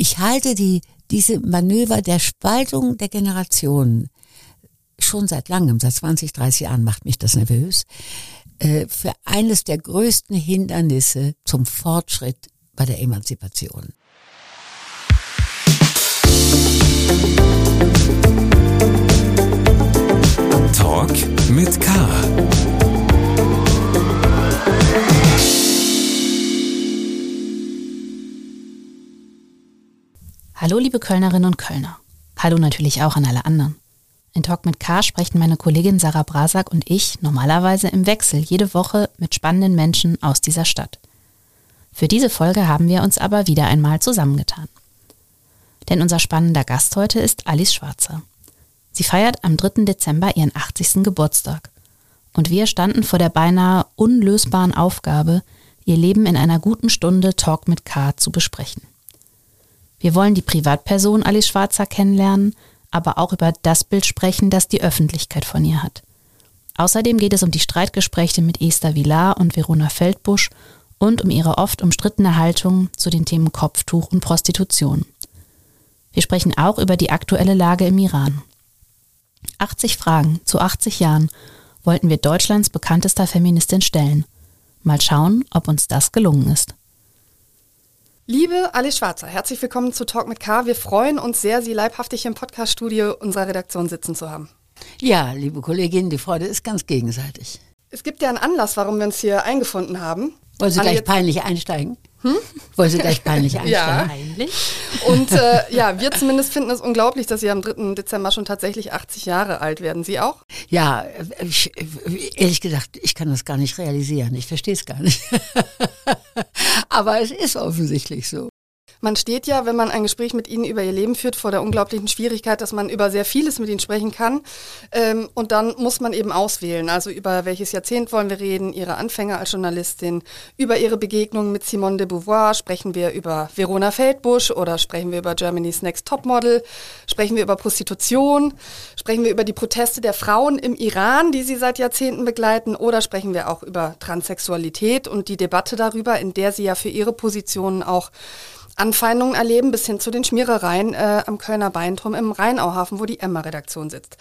Ich halte die, diese Manöver der Spaltung der Generationen schon seit langem, seit 20, 30 Jahren macht mich das nervös, äh, für eines der größten Hindernisse zum Fortschritt bei der Emanzipation. Talk mit K. Hallo liebe Kölnerinnen und Kölner. Hallo natürlich auch an alle anderen. In Talk mit K sprechen meine Kollegin Sarah Brasak und ich normalerweise im Wechsel jede Woche mit spannenden Menschen aus dieser Stadt. Für diese Folge haben wir uns aber wieder einmal zusammengetan. Denn unser spannender Gast heute ist Alice Schwarzer. Sie feiert am 3. Dezember ihren 80. Geburtstag. Und wir standen vor der beinahe unlösbaren Aufgabe, ihr Leben in einer guten Stunde Talk mit K zu besprechen. Wir wollen die Privatperson Alice Schwarzer kennenlernen, aber auch über das Bild sprechen, das die Öffentlichkeit von ihr hat. Außerdem geht es um die Streitgespräche mit Esther Villar und Verona Feldbusch und um ihre oft umstrittene Haltung zu den Themen Kopftuch und Prostitution. Wir sprechen auch über die aktuelle Lage im Iran. 80 Fragen zu 80 Jahren wollten wir Deutschlands bekanntester Feministin stellen. Mal schauen, ob uns das gelungen ist. Liebe Alice Schwarzer, herzlich willkommen zu Talk mit K. Wir freuen uns sehr, Sie leibhaftig im Podcaststudio unserer Redaktion sitzen zu haben. Ja, liebe Kollegin, die Freude ist ganz gegenseitig. Es gibt ja einen Anlass, warum wir uns hier eingefunden haben. Wollen Sie gleich peinlich einsteigen? Hm? Wollen Sie gleich peinlich einsteigen? ja. Und äh, ja, wir zumindest finden es unglaublich, dass Sie am 3. Dezember schon tatsächlich 80 Jahre alt werden. Sie auch? Ja, ich, ehrlich gesagt, ich kann das gar nicht realisieren. Ich verstehe es gar nicht. Aber es ist offensichtlich so. Man steht ja, wenn man ein Gespräch mit Ihnen über Ihr Leben führt, vor der unglaublichen Schwierigkeit, dass man über sehr vieles mit Ihnen sprechen kann. Ähm, und dann muss man eben auswählen. Also über welches Jahrzehnt wollen wir reden, Ihre Anfänge als Journalistin, über Ihre Begegnung mit Simone de Beauvoir, sprechen wir über Verona Feldbusch oder sprechen wir über Germany's Next Topmodel, sprechen wir über Prostitution, sprechen wir über die Proteste der Frauen im Iran, die Sie seit Jahrzehnten begleiten, oder sprechen wir auch über Transsexualität und die Debatte darüber, in der Sie ja für Ihre Positionen auch Anfeindungen erleben, bis hin zu den Schmierereien äh, am Kölner Beinturm im Rheinauhafen, wo die Emma-Redaktion sitzt.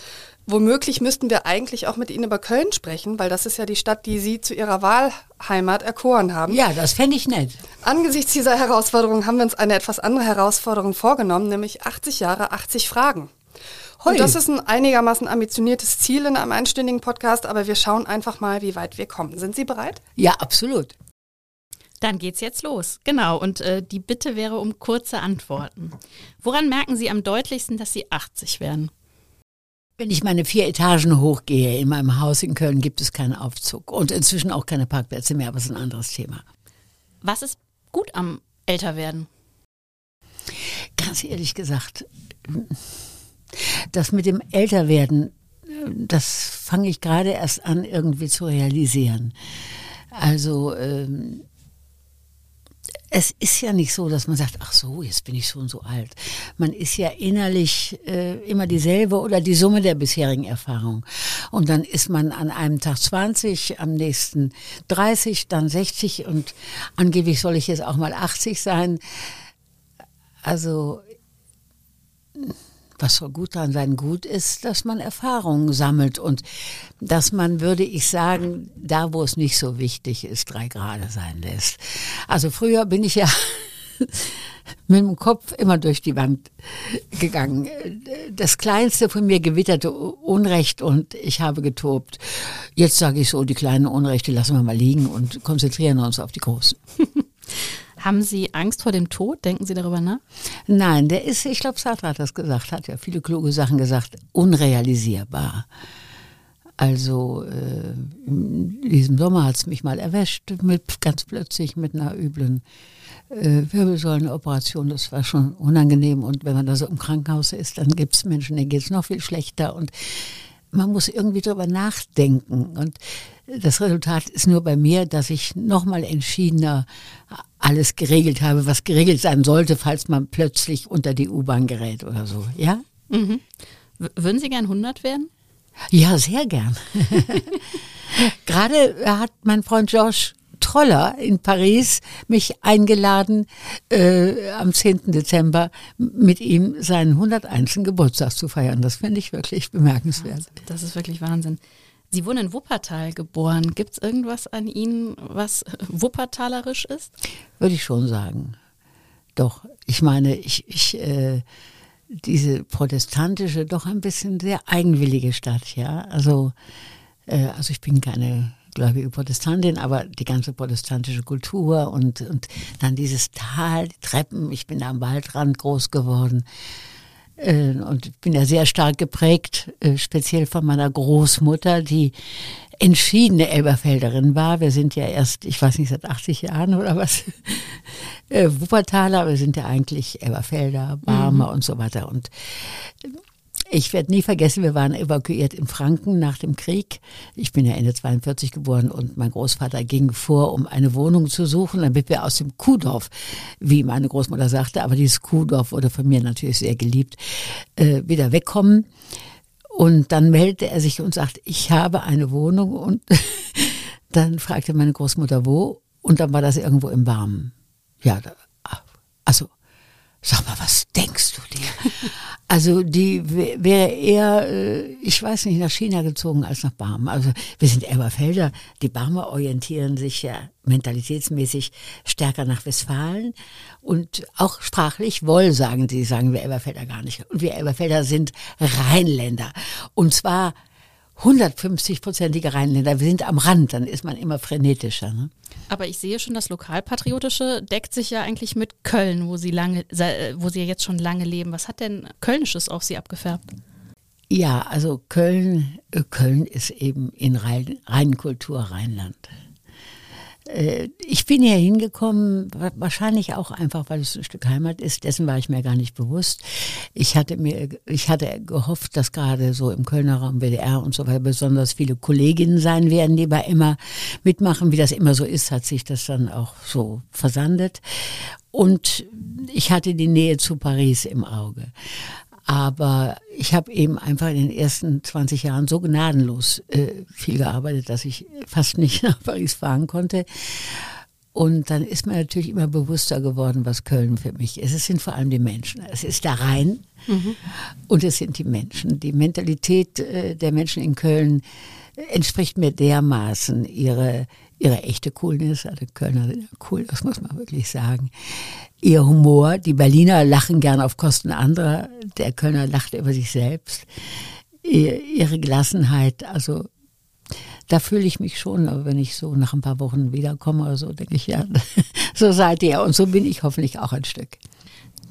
Womöglich müssten wir eigentlich auch mit Ihnen über Köln sprechen, weil das ist ja die Stadt, die Sie zu Ihrer Wahlheimat erkoren haben. Ja, das fände ich nett. Angesichts dieser Herausforderung haben wir uns eine etwas andere Herausforderung vorgenommen, nämlich 80 Jahre, 80 Fragen. Heu. Und das ist ein einigermaßen ambitioniertes Ziel in einem einstündigen Podcast, aber wir schauen einfach mal, wie weit wir kommen. Sind Sie bereit? Ja, absolut. Dann geht's jetzt los. Genau. Und äh, die Bitte wäre um kurze Antworten. Woran merken Sie am deutlichsten, dass Sie 80 werden? Wenn ich meine vier Etagen hochgehe in meinem Haus in Köln, gibt es keinen Aufzug und inzwischen auch keine Parkplätze mehr, aber es ist ein anderes Thema. Was ist gut am Älterwerden? Ganz ehrlich gesagt, das mit dem Älterwerden, das fange ich gerade erst an irgendwie zu realisieren. Also ähm, es ist ja nicht so, dass man sagt, ach so, jetzt bin ich schon so alt. Man ist ja innerlich äh, immer dieselbe oder die Summe der bisherigen Erfahrung. Und dann ist man an einem Tag 20, am nächsten 30, dann 60 und angeblich soll ich jetzt auch mal 80 sein. Also was soll gut daran sein? Gut ist, dass man Erfahrungen sammelt und dass man, würde ich sagen, da, wo es nicht so wichtig ist, drei Grade sein lässt. Also früher bin ich ja mit dem Kopf immer durch die Wand gegangen. Das Kleinste von mir gewitterte Unrecht und ich habe getobt. Jetzt sage ich so, die kleinen Unrechte lassen wir mal liegen und konzentrieren uns auf die großen. Haben Sie Angst vor dem Tod? Denken Sie darüber nach? Nein, der ist, ich glaube, Sartre hat das gesagt, hat ja viele kluge Sachen gesagt, unrealisierbar. Also äh, in diesem Sommer hat es mich mal erwischt, mit, ganz plötzlich mit einer üblen äh, Wirbelsäulenoperation. Das war schon unangenehm. Und wenn man da so im Krankenhaus ist, dann gibt es Menschen, denen geht es noch viel schlechter. Und man muss irgendwie darüber nachdenken. Und das Resultat ist nur bei mir, dass ich nochmal entschiedener alles geregelt habe, was geregelt sein sollte, falls man plötzlich unter die U-Bahn gerät oder so. Ja? Mhm. Würden Sie gern 100 werden? Ja, sehr gern. Gerade hat mein Freund Josh Troller in Paris mich eingeladen, äh, am 10. Dezember mit ihm seinen 101. Geburtstag zu feiern. Das finde ich wirklich bemerkenswert. Das ist wirklich Wahnsinn. Sie wurden in Wuppertal geboren. Gibt es irgendwas an Ihnen, was wuppertalerisch ist? Würde ich schon sagen. Doch, ich meine, ich, ich äh, diese protestantische, doch ein bisschen sehr eigenwillige Stadt, ja. Also, äh, also ich bin keine gläubige Protestantin, aber die ganze protestantische Kultur und, und dann dieses Tal, die Treppen, ich bin am Waldrand groß geworden. Äh, und bin ja sehr stark geprägt, äh, speziell von meiner Großmutter, die entschiedene Elberfelderin war. Wir sind ja erst, ich weiß nicht, seit 80 Jahren oder was, äh, Wuppertaler, wir sind ja eigentlich Elberfelder, Barmer mhm. und so weiter. Und ich werde nie vergessen, wir waren evakuiert in Franken nach dem Krieg. Ich bin ja Ende 42 geboren und mein Großvater ging vor, um eine Wohnung zu suchen, damit wir aus dem Kuhdorf, wie meine Großmutter sagte, aber dieses Kuhdorf wurde von mir natürlich sehr geliebt, äh, wieder wegkommen. Und dann meldete er sich und sagte, ich habe eine Wohnung und dann fragte meine Großmutter wo und dann war das irgendwo im Warmen. Ja, da, also Sag mal, was denkst du dir? Also die wäre eher, äh, ich weiß nicht, nach China gezogen als nach Barmen. Also wir sind Elberfelder. Die Barmer orientieren sich ja mentalitätsmäßig stärker nach Westfalen und auch sprachlich wohl sagen sie, sagen wir Elberfelder gar nicht. Und wir Elberfelder sind Rheinländer. Und zwar 150-prozentige Rheinländer. Wir sind am Rand, dann ist man immer frenetischer. Ne? Aber ich sehe schon, das Lokalpatriotische deckt sich ja eigentlich mit Köln, wo Sie lange, wo Sie jetzt schon lange leben. Was hat denn Kölnisches auf Sie abgefärbt? Ja, also Köln, äh, Köln ist eben in Rhein, Rheinkultur Rheinland. Äh, ich bin hier hingekommen, wahrscheinlich auch einfach, weil es ein Stück Heimat ist. Dessen war ich mir gar nicht bewusst. Ich hatte mir, ich hatte gehofft, dass gerade so im Kölner Raum WDR und so weiter besonders viele Kolleginnen sein werden, die bei immer mitmachen. Wie das immer so ist, hat sich das dann auch so versandet. Und ich hatte die Nähe zu Paris im Auge. Aber ich habe eben einfach in den ersten 20 Jahren so gnadenlos äh, viel gearbeitet, dass ich fast nicht nach Paris fahren konnte. Und dann ist mir natürlich immer bewusster geworden, was Köln für mich ist. Es sind vor allem die Menschen. Es ist der Rhein mhm. und es sind die Menschen. Die Mentalität äh, der Menschen in Köln entspricht mir dermaßen ihre ihre echte Coolness, also Kölner sind ja cool, das muss man wirklich sagen. Ihr Humor, die Berliner lachen gern auf Kosten anderer, der Kölner lacht über sich selbst. Ihre Gelassenheit, also da fühle ich mich schon, aber wenn ich so nach ein paar Wochen wiederkomme oder so, denke ich, ja, so seid ihr und so bin ich hoffentlich auch ein Stück.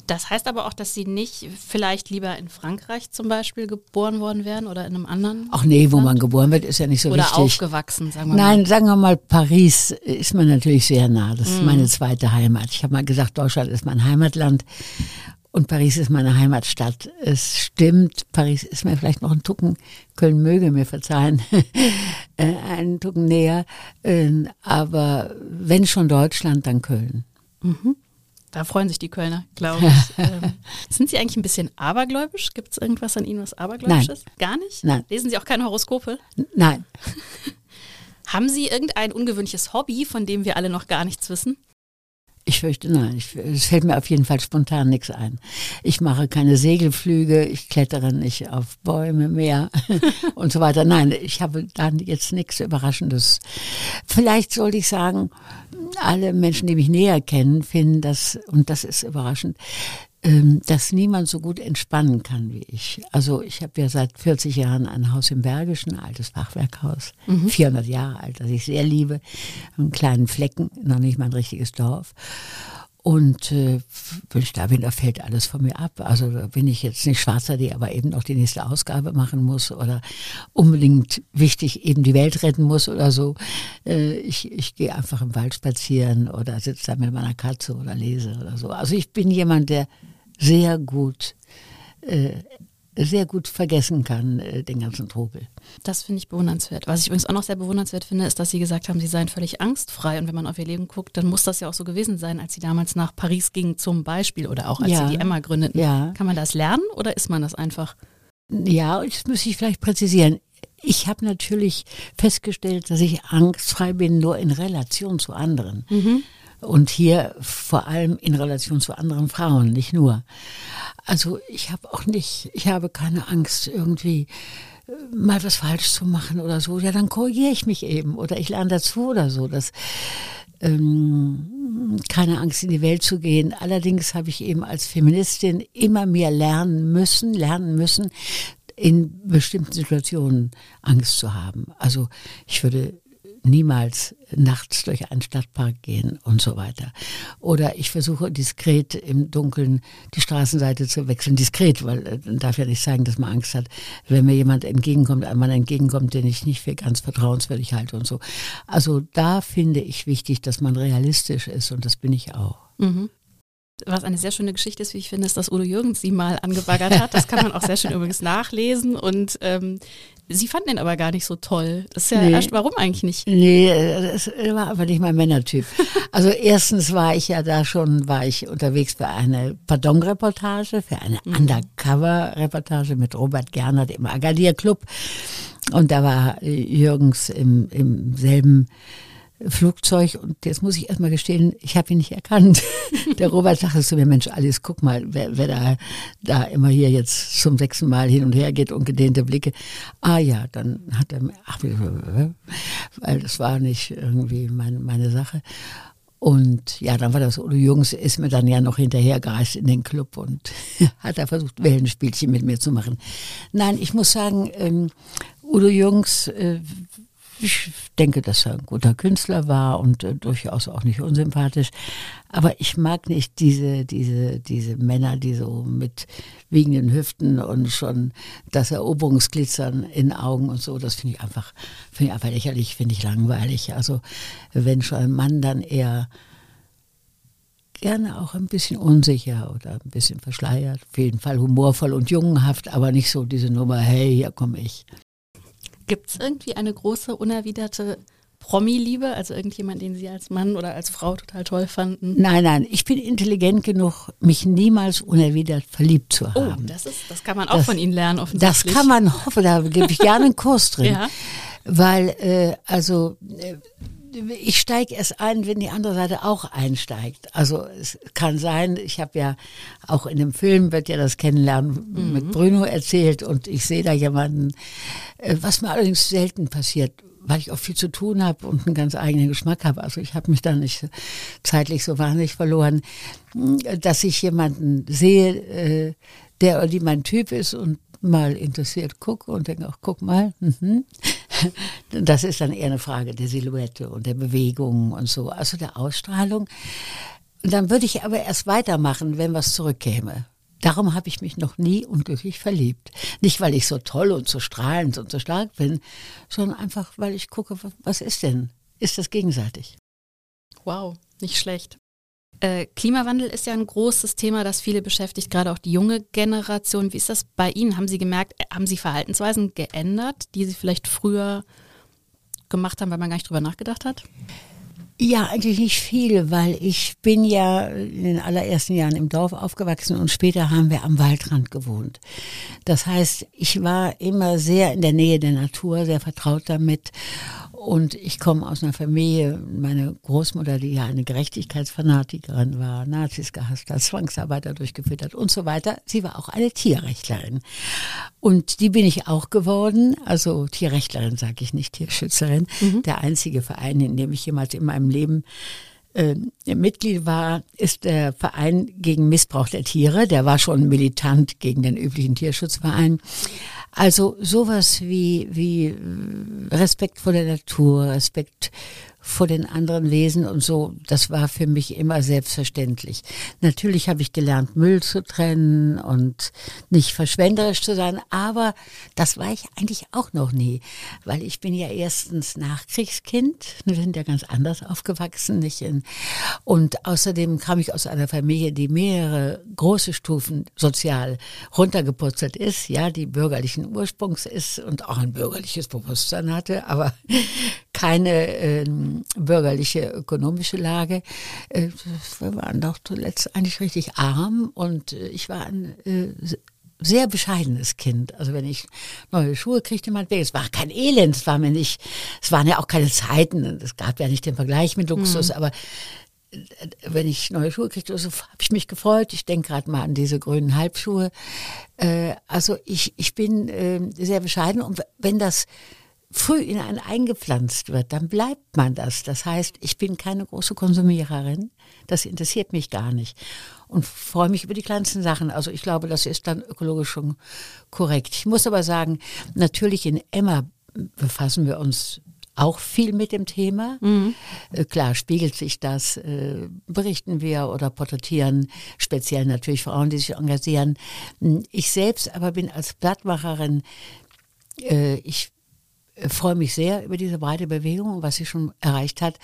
Das heißt aber auch, dass Sie nicht vielleicht lieber in Frankreich zum Beispiel geboren worden wären oder in einem anderen? Ach nee, wo man geboren wird, ist ja nicht so oder wichtig. Oder aufgewachsen, sagen wir mal. Nein, sagen wir mal, Paris ist mir natürlich sehr nah. Das ist mhm. meine zweite Heimat. Ich habe mal gesagt, Deutschland ist mein Heimatland und Paris ist meine Heimatstadt. Es stimmt, Paris ist mir vielleicht noch ein Tucken, Köln möge mir verzeihen, äh, einen Tucken näher. Ähm, aber wenn schon Deutschland, dann Köln. Mhm. Da freuen sich die Kölner, glaube ich. ähm, sind Sie eigentlich ein bisschen abergläubisch? Gibt es irgendwas an Ihnen, was abergläubisch Nein. ist? Gar nicht? Nein. Lesen Sie auch keine Horoskope? Nein. Haben Sie irgendein ungewöhnliches Hobby, von dem wir alle noch gar nichts wissen? Ich fürchte nein. Ich, es fällt mir auf jeden Fall spontan nichts ein. Ich mache keine Segelflüge, ich klettere nicht auf Bäume mehr und so weiter. Nein, ich habe dann jetzt nichts Überraschendes. Vielleicht sollte ich sagen, alle Menschen, die mich näher kennen, finden das, und das ist überraschend, ähm, dass niemand so gut entspannen kann wie ich. Also ich habe ja seit 40 Jahren ein Haus im Bergischen, ein altes Fachwerkhaus, mhm. 400 Jahre alt, das ich sehr liebe, einen kleinen Flecken, noch nicht mal ein richtiges Dorf. Und äh, wenn ich da bin, da fällt alles von mir ab. Also da bin ich jetzt nicht schwarzer, die aber eben noch die nächste Ausgabe machen muss oder unbedingt wichtig eben die Welt retten muss oder so. Äh, ich ich gehe einfach im Wald spazieren oder sitze da mit meiner Katze oder lese oder so. Also ich bin jemand, der sehr gut, äh, sehr gut vergessen kann, äh, den ganzen Trubel. Das finde ich bewundernswert. Was ich übrigens auch noch sehr bewundernswert finde, ist, dass Sie gesagt haben, Sie seien völlig angstfrei. Und wenn man auf Ihr Leben guckt, dann muss das ja auch so gewesen sein, als Sie damals nach Paris gingen zum Beispiel oder auch als ja. Sie die Emma gründeten. Ja. Kann man das lernen oder ist man das einfach? Ja, das muss ich vielleicht präzisieren ich habe natürlich festgestellt, dass ich angstfrei bin nur in Relation zu anderen. Mhm. Und hier vor allem in Relation zu anderen Frauen, nicht nur. Also ich habe auch nicht, ich habe keine Angst irgendwie äh, mal was falsch zu machen oder so. Ja, dann korrigiere ich mich eben oder ich lerne dazu oder so. Das, ähm, keine Angst in die Welt zu gehen. Allerdings habe ich eben als Feministin immer mehr lernen müssen, lernen müssen, in bestimmten Situationen Angst zu haben. Also ich würde niemals nachts durch einen Stadtpark gehen und so weiter. Oder ich versuche diskret im Dunkeln die Straßenseite zu wechseln. Diskret, weil äh, man darf ja nicht sagen, dass man Angst hat, wenn mir jemand entgegenkommt, ein Mann entgegenkommt, den ich nicht für ganz vertrauenswürdig halte und so. Also da finde ich wichtig, dass man realistisch ist und das bin ich auch. Mhm. Was eine sehr schöne Geschichte ist, wie ich finde, ist, dass Udo Jürgens sie mal angebaggert hat. Das kann man auch sehr schön übrigens nachlesen. Und ähm, sie fanden ihn aber gar nicht so toll. Das ist ja nee. erst, warum eigentlich nicht? Nee, das war aber nicht mein Männertyp. Also erstens war ich ja da schon, war ich unterwegs für eine Pardon-Reportage, für eine mhm. Undercover-Reportage mit Robert Gernert im Agadir Club. Und da war Jürgens im, im selben Flugzeug und jetzt muss ich erstmal gestehen, ich habe ihn nicht erkannt. Der Robert sagte zu mir, Mensch, Alice, guck mal, wer, wer da, da immer hier jetzt zum sechsten Mal hin und her geht und gedehnte Blicke. Ah ja, dann hat er, ach, weil das war nicht irgendwie meine, meine Sache. Und ja, dann war das Udo Jungs, ist mir dann ja noch hinterhergereist in den Club und hat da versucht, Wellenspielchen mit mir zu machen. Nein, ich muss sagen, ähm, Udo Jungs äh, ich denke, dass er ein guter Künstler war und äh, durchaus auch nicht unsympathisch. Aber ich mag nicht diese, diese, diese Männer, die so mit wiegenden Hüften und schon das Eroberungsglitzern in Augen und so. Das finde ich einfach, finde ich einfach lächerlich, finde ich langweilig. Also, wenn schon ein Mann dann eher gerne auch ein bisschen unsicher oder ein bisschen verschleiert. Auf jeden Fall humorvoll und jungenhaft, aber nicht so diese Nummer, hey, hier komme ich. Gibt es irgendwie eine große, unerwiderte Promi-Liebe? Also irgendjemand, den Sie als Mann oder als Frau total toll fanden? Nein, nein. Ich bin intelligent genug, mich niemals unerwidert verliebt zu oh, haben. Oh, das, ist, das kann man auch das, von Ihnen lernen, offensichtlich. Das kann man hoffen, da gebe ich gerne einen Kurs drin. ja. Weil, äh, also, äh, ich steige erst ein, wenn die andere Seite auch einsteigt. Also es kann sein, ich habe ja auch in dem Film, wird ja das Kennenlernen mhm. mit Bruno erzählt und ich sehe da jemanden, äh, was mir allerdings selten passiert, weil ich auch viel zu tun habe und einen ganz eigenen Geschmack habe. Also ich habe mich da nicht zeitlich so wahnsinnig verloren, dass ich jemanden sehe, äh, der oder die mein Typ ist und mal interessiert gucke und denke auch, guck mal, mhm. das ist dann eher eine Frage der Silhouette und der Bewegung und so, also der Ausstrahlung. Und dann würde ich aber erst weitermachen, wenn was zurückkäme. Darum habe ich mich noch nie unglücklich verliebt. Nicht, weil ich so toll und so strahlend und so stark bin, sondern einfach, weil ich gucke, was ist denn? Ist das gegenseitig? Wow, nicht schlecht. Äh, Klimawandel ist ja ein großes Thema, das viele beschäftigt, gerade auch die junge Generation. Wie ist das bei Ihnen? Haben Sie gemerkt, äh, haben Sie Verhaltensweisen geändert, die Sie vielleicht früher gemacht haben, weil man gar nicht drüber nachgedacht hat? Ja, eigentlich nicht viel, weil ich bin ja in den allerersten Jahren im Dorf aufgewachsen und später haben wir am Waldrand gewohnt. Das heißt, ich war immer sehr in der Nähe der Natur, sehr vertraut damit und ich komme aus einer Familie, meine Großmutter, die ja eine Gerechtigkeitsfanatikerin war, Nazis gehasst hat, Zwangsarbeiter durchgeführt hat und so weiter. Sie war auch eine Tierrechtlerin. Und die bin ich auch geworden. Also Tierrechtlerin sage ich nicht, Tierschützerin. Mhm. Der einzige Verein, in dem ich jemals in meinem Leben äh, Mitglied war, ist der Verein gegen Missbrauch der Tiere. Der war schon militant gegen den üblichen Tierschutzverein. Also sowas wie, wie äh, Respekt vor der Natur, Respekt vor den anderen Wesen und so, das war für mich immer selbstverständlich. Natürlich habe ich gelernt, Müll zu trennen und nicht verschwenderisch zu sein, aber das war ich eigentlich auch noch nie, weil ich bin ja erstens Nachkriegskind, wir sind ja ganz anders aufgewachsen, nicht in, und außerdem kam ich aus einer Familie, die mehrere große Stufen sozial runtergeputzelt ist, ja, die bürgerlichen Ursprungs ist und auch ein bürgerliches Bewusstsein hatte, aber keine ähm, bürgerliche ökonomische Lage. Äh, wir waren doch zuletzt eigentlich richtig arm und äh, ich war ein äh, sehr bescheidenes Kind. Also wenn ich neue Schuhe kriegte, meinetwegen, es war kein Elend, es war mir nicht, es waren ja auch keine Zeiten, es gab ja nicht den Vergleich mit Luxus, mhm. aber äh, wenn ich neue Schuhe kriegte, so habe ich mich gefreut. Ich denke gerade mal an diese grünen Halbschuhe. Äh, also ich, ich bin äh, sehr bescheiden und wenn das früh in einen eingepflanzt wird, dann bleibt man das. Das heißt, ich bin keine große Konsumiererin. Das interessiert mich gar nicht. Und freue mich über die kleinsten Sachen. Also ich glaube, das ist dann ökologisch schon korrekt. Ich muss aber sagen, natürlich in Emma befassen wir uns auch viel mit dem Thema. Mhm. Äh, klar spiegelt sich das, äh, berichten wir oder porträtieren, speziell natürlich Frauen, die sich engagieren. Ich selbst aber bin als Blattmacherin, äh, ich freue mich sehr über diese breite Bewegung, was sie schon erreicht hat.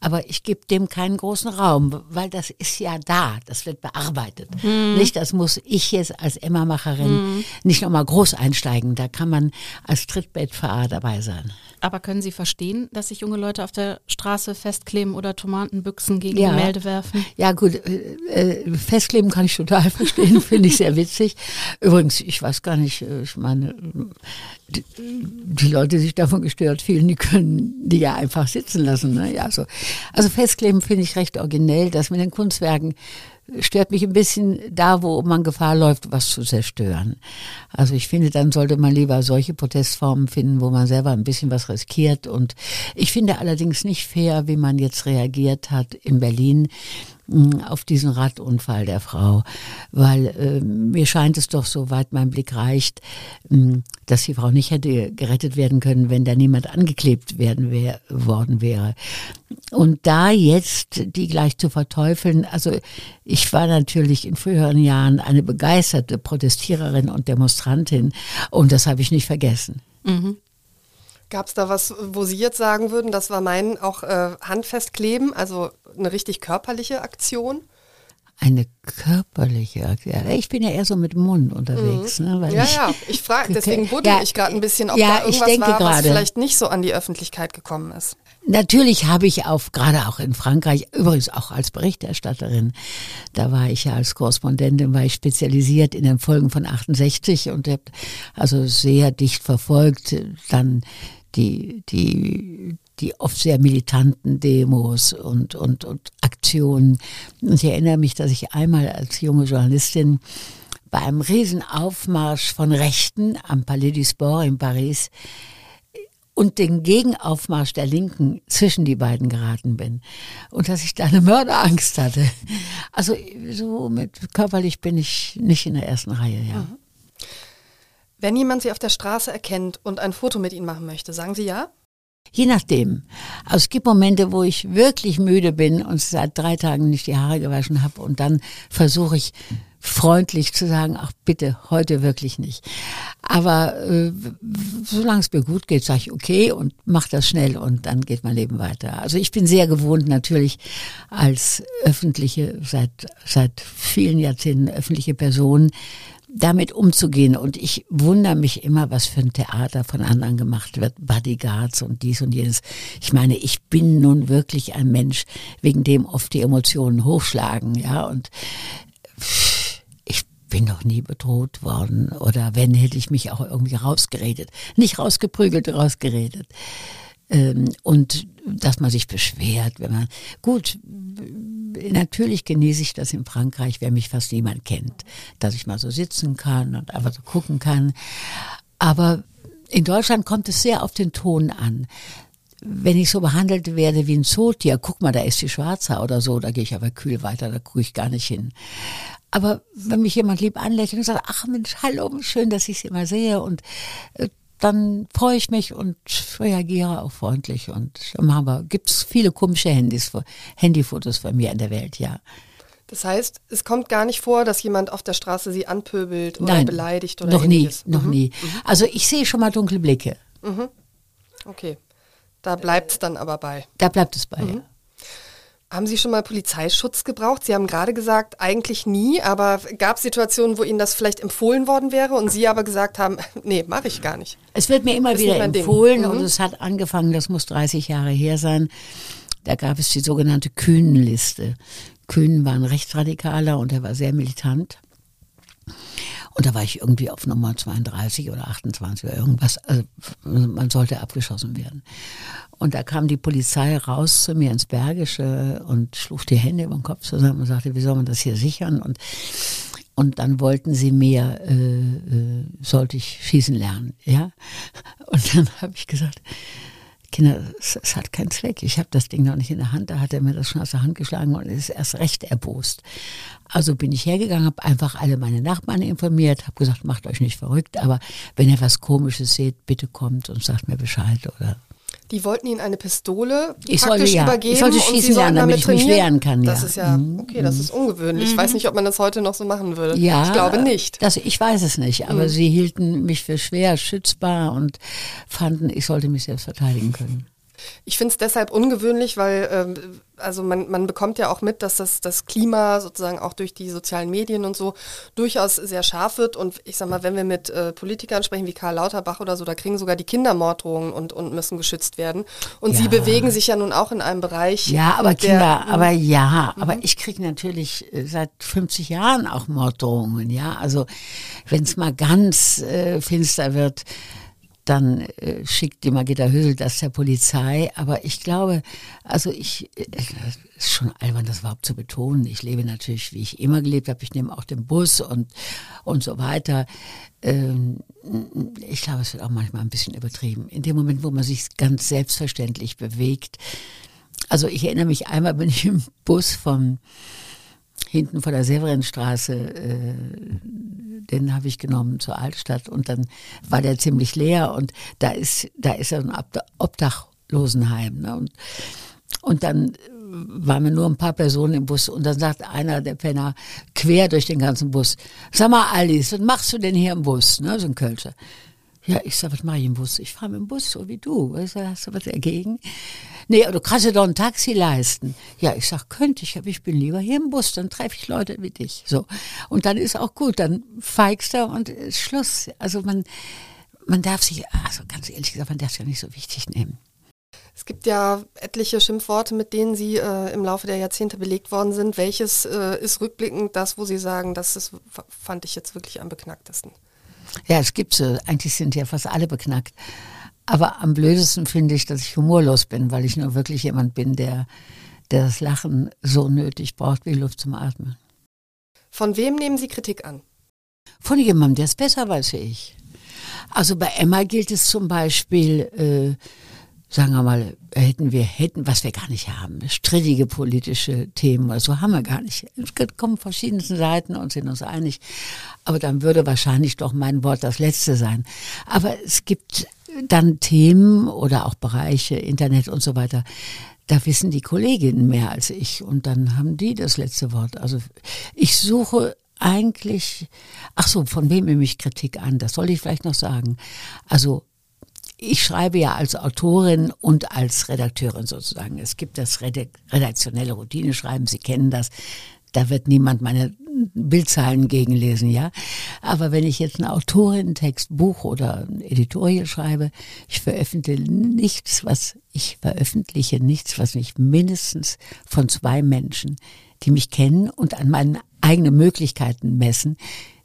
Aber ich gebe dem keinen großen Raum, weil das ist ja da, das wird bearbeitet. Mhm. Nicht, das muss ich jetzt als Emma-Macherin mhm. nicht nochmal groß einsteigen. Da kann man als Trittbettfahrer dabei sein. Aber können Sie verstehen, dass sich junge Leute auf der Straße festkleben oder Tomatenbüchsen gegen ja. Gemälde werfen? Ja gut, äh, äh festkleben kann ich total verstehen, finde ich sehr witzig. Übrigens, ich weiß gar nicht, äh, ich meine, die, die, Leute, die sich davon gestört fühlen, die können die ja einfach sitzen lassen. Ne? Ja, so. Also festkleben finde ich recht originell, dass mit den Kunstwerken stört mich ein bisschen da, wo man Gefahr läuft, was zu zerstören. Also ich finde, dann sollte man lieber solche Protestformen finden, wo man selber ein bisschen was riskiert. Und ich finde allerdings nicht fair, wie man jetzt reagiert hat in Berlin auf diesen Radunfall der Frau, weil äh, mir scheint es doch, soweit mein Blick reicht, mh, dass die Frau nicht hätte gerettet werden können, wenn da niemand angeklebt werden wär, worden wäre. Und da jetzt die gleich zu verteufeln, also ich war natürlich in früheren Jahren eine begeisterte Protestiererin und Demonstrantin und das habe ich nicht vergessen. Mhm. Gab es da was, wo Sie jetzt sagen würden, das war mein auch äh, handfest kleben, also eine richtig körperliche Aktion? Eine körperliche Aktion. Ich bin ja eher so mit dem Mund unterwegs. Mhm. Ne, ja, ich, ja, ich frage, deswegen buddel ja, ich gerade ein bisschen, ob ja, da irgendwas war, was vielleicht nicht so an die Öffentlichkeit gekommen ist. Natürlich habe ich auf, gerade auch in Frankreich, übrigens auch als Berichterstatterin, da war ich ja als Korrespondentin, war ich spezialisiert in den Folgen von 68 und habe also sehr dicht verfolgt, dann die, die, die oft sehr militanten Demos und, und, und Aktionen. Und ich erinnere mich, dass ich einmal als junge Journalistin bei einem Riesenaufmarsch von Rechten am Palais du Sport in Paris und den Gegenaufmarsch der Linken zwischen die beiden geraten bin und dass ich da eine Mörderangst hatte. Also so mit körperlich bin ich nicht in der ersten Reihe, ja. Wenn jemand Sie auf der Straße erkennt und ein Foto mit Ihnen machen möchte, sagen Sie ja? Je nachdem. Also es gibt Momente, wo ich wirklich müde bin und seit drei Tagen nicht die Haare gewaschen habe und dann versuche ich freundlich zu sagen, ach bitte, heute wirklich nicht. Aber äh, solange es mir gut geht, sage ich okay und mache das schnell und dann geht mein Leben weiter. Also ich bin sehr gewohnt natürlich als öffentliche, seit, seit vielen Jahrzehnten öffentliche Person, damit umzugehen. Und ich wundere mich immer, was für ein Theater von anderen gemacht wird. Bodyguards und dies und jenes. Ich meine, ich bin nun wirklich ein Mensch, wegen dem oft die Emotionen hochschlagen, ja, und ich bin noch nie bedroht worden. Oder wenn, hätte ich mich auch irgendwie rausgeredet. Nicht rausgeprügelt, rausgeredet. Ähm, und dass man sich beschwert, wenn man, gut, natürlich genieße ich das in Frankreich, wenn mich fast niemand kennt, dass ich mal so sitzen kann und einfach so gucken kann. Aber in Deutschland kommt es sehr auf den Ton an. Wenn ich so behandelt werde wie ein Zootier, guck mal, da ist die Schwarze oder so, da gehe ich aber kühl weiter, da gucke ich gar nicht hin. Aber wenn mich jemand lieb anlächelt und sagt, ach Mensch, hallo, schön, dass ich Sie mal sehe und äh, dann freue ich mich und reagiere auch freundlich. Und haben wir, gibt's viele komische Handys, Handyfotos von mir in der Welt, ja. Das heißt, es kommt gar nicht vor, dass jemand auf der Straße sie anpöbelt oder Nein, beleidigt oder noch ähnliches. nie, noch mhm. nie. Also ich sehe schon mal dunkle Blicke. Mhm. Okay, da bleibt es dann aber bei. Da bleibt es bei, mhm. ja. Haben Sie schon mal Polizeischutz gebraucht? Sie haben gerade gesagt, eigentlich nie, aber gab es Situationen, wo Ihnen das vielleicht empfohlen worden wäre und Sie aber gesagt haben, nee, mache ich gar nicht. Es wird mir immer wieder empfohlen mhm. und es hat angefangen, das muss 30 Jahre her sein. Da gab es die sogenannte Kühnenliste. Kühn war ein Rechtsradikaler und er war sehr militant. Und da war ich irgendwie auf Nummer 32 oder 28 oder irgendwas. Also man sollte abgeschossen werden. Und da kam die Polizei raus zu mir ins Bergische und schlug die Hände über den Kopf zusammen und sagte, wie soll man das hier sichern? Und, und dann wollten sie mir, äh, äh, sollte ich schießen lernen. Ja? Und dann habe ich gesagt, Kinder, es, hat keinen Zweck. Ich habe das Ding noch nicht in der Hand. Da hat er mir das schon aus der Hand geschlagen und ist erst recht erbost. Also bin ich hergegangen, habe einfach alle meine Nachbarn informiert, habe gesagt, macht euch nicht verrückt, aber wenn ihr was Komisches seht, bitte kommt und sagt mir Bescheid oder die wollten ihnen eine Pistole ich sollte, ja. übergeben ich sollte schießen lernen, damit, ich mich wehren kann. Das ist ja, mhm. okay, das ist ungewöhnlich. Ich weiß nicht, ob man das heute noch so machen würde. Ja, ich glaube nicht. Das, ich weiß es nicht, aber mhm. sie hielten mich für schwer schützbar und fanden, ich sollte mich selbst verteidigen können. Ich finde es deshalb ungewöhnlich, weil ähm, also man, man bekommt ja auch mit, dass das, das Klima sozusagen auch durch die sozialen Medien und so durchaus sehr scharf wird. Und ich sag mal, wenn wir mit äh, Politikern sprechen wie Karl Lauterbach oder so, da kriegen sogar die Kinder Morddrohungen und, und müssen geschützt werden. Und ja. sie bewegen sich ja nun auch in einem Bereich. Ja, aber der, Kinder, hm. aber ja, mhm. aber ich kriege natürlich äh, seit 50 Jahren auch Morddrohungen, ja. Also wenn es mal ganz äh, finster wird, dann äh, schickt die Margita Hösel das der Polizei. Aber ich glaube, also ich, äh, ist schon albern, das überhaupt zu betonen. Ich lebe natürlich, wie ich immer gelebt habe. Ich nehme auch den Bus und, und so weiter. Ähm, ich glaube, es wird auch manchmal ein bisschen übertrieben. In dem Moment, wo man sich ganz selbstverständlich bewegt. Also ich erinnere mich einmal, bin ich im Bus vom, hinten vor der Severinstraße, äh, den habe ich genommen zur Altstadt und dann war der ziemlich leer und da ist, da ist ein Obdachlosenheim. Ne? Und, und dann waren wir nur ein paar Personen im Bus und dann sagt einer der Penner quer durch den ganzen Bus, sag mal Alice, was machst du denn hier im Bus? Ne? So ein Kölscher. Ja, ich sag, was mache ich im Bus? Ich fahre mit dem Bus, so wie du. Hast du was dagegen? Nee, du kannst dir doch ein Taxi leisten. Ja, ich sag, könnte ich, aber ich bin lieber hier im Bus, dann treffe ich Leute wie dich. So. Und dann ist auch gut, dann feigst du und ist Schluss. Also man, man darf sich, also ganz ehrlich gesagt, man darf es ja nicht so wichtig nehmen. Es gibt ja etliche Schimpfworte, mit denen Sie äh, im Laufe der Jahrzehnte belegt worden sind. Welches äh, ist rückblickend das, wo Sie sagen, das ist, fand ich jetzt wirklich am beknacktesten? Ja, es gibt so. Eigentlich sind ja fast alle beknackt. Aber am blödesten finde ich, dass ich humorlos bin, weil ich nur wirklich jemand bin, der, der das Lachen so nötig braucht wie Luft zum Atmen. Von wem nehmen Sie Kritik an? Von jemandem, der es besser weiß wie ich. Also bei Emma gilt es zum Beispiel, äh, sagen wir mal, hätten wir, hätten, was wir gar nicht haben, strittige politische Themen oder so haben wir gar nicht. Es kommen verschiedensten Seiten und sind uns einig. Aber dann würde wahrscheinlich doch mein Wort das letzte sein. Aber es gibt dann Themen oder auch Bereiche, Internet und so weiter, da wissen die Kolleginnen mehr als ich und dann haben die das letzte Wort. Also ich suche eigentlich, ach so, von wem nehme ich Kritik an? Das soll ich vielleicht noch sagen. Also ich schreibe ja als Autorin und als Redakteurin sozusagen. Es gibt das redaktionelle Routineschreiben, Sie kennen das. Da wird niemand meine Bildzahlen gegenlesen, ja. Aber wenn ich jetzt einen Autorinnen-Text, Buch oder Editorial schreibe, ich veröffentliche nichts, was ich veröffentliche nichts, was nicht mindestens von zwei Menschen, die mich kennen und an meinen eigenen Möglichkeiten messen,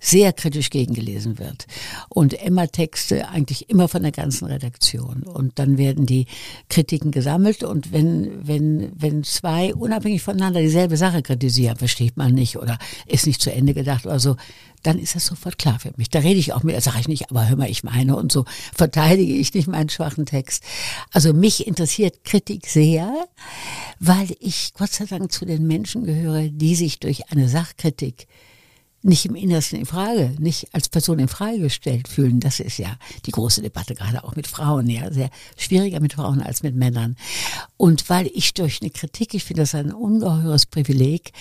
sehr kritisch gegengelesen wird. Und Emma-Texte eigentlich immer von der ganzen Redaktion. Und dann werden die Kritiken gesammelt und wenn, wenn, wenn zwei unabhängig voneinander dieselbe Sache kritisieren, versteht man nicht oder ist nicht zu Ende gedacht oder so, dann ist das sofort klar für mich. Da rede ich auch mit, sage ich nicht, aber hör mal, ich meine und so verteidige ich nicht meinen schwachen Text. Also mich interessiert Kritik sehr, weil ich Gott sei Dank zu den Menschen gehöre, die sich durch eine Sachkritik nicht im Innersten in Frage, nicht als Person in Frage gestellt fühlen. Das ist ja die große Debatte, gerade auch mit Frauen, ja, sehr schwieriger mit Frauen als mit Männern. Und weil ich durch eine Kritik, ich finde das ein ungeheures Privileg,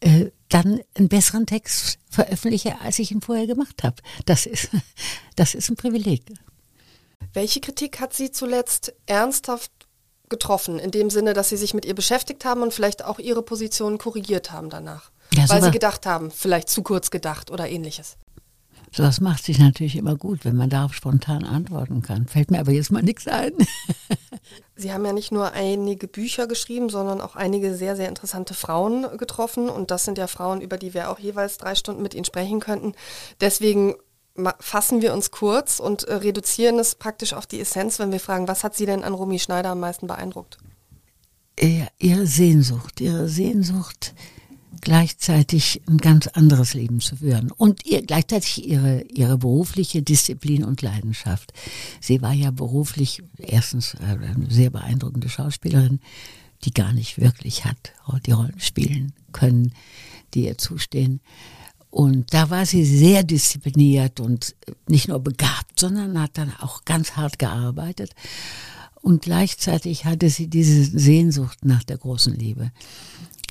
äh, dann einen besseren Text veröffentliche, als ich ihn vorher gemacht habe. Das ist, das ist ein Privileg. Welche Kritik hat Sie zuletzt ernsthaft getroffen, in dem Sinne, dass Sie sich mit ihr beschäftigt haben und vielleicht auch Ihre Position korrigiert haben danach? Ja, weil sie gedacht haben, vielleicht zu kurz gedacht oder ähnliches. Sowas macht sich natürlich immer gut, wenn man darauf spontan antworten kann. Fällt mir aber jetzt mal nichts ein. Sie haben ja nicht nur einige Bücher geschrieben, sondern auch einige sehr, sehr interessante Frauen getroffen. Und das sind ja Frauen, über die wir auch jeweils drei Stunden mit Ihnen sprechen könnten. Deswegen fassen wir uns kurz und äh, reduzieren es praktisch auf die Essenz, wenn wir fragen, was hat Sie denn an Romy Schneider am meisten beeindruckt? Ihre Sehnsucht, ihre Sehnsucht, gleichzeitig ein ganz anderes Leben zu führen und ihr gleichzeitig ihre ihre berufliche Disziplin und Leidenschaft. Sie war ja beruflich erstens eine sehr beeindruckende Schauspielerin, die gar nicht wirklich hat die Rollen spielen können, die ihr zustehen. Und da war sie sehr diszipliniert und nicht nur begabt, sondern hat dann auch ganz hart gearbeitet. Und gleichzeitig hatte sie diese Sehnsucht nach der großen Liebe.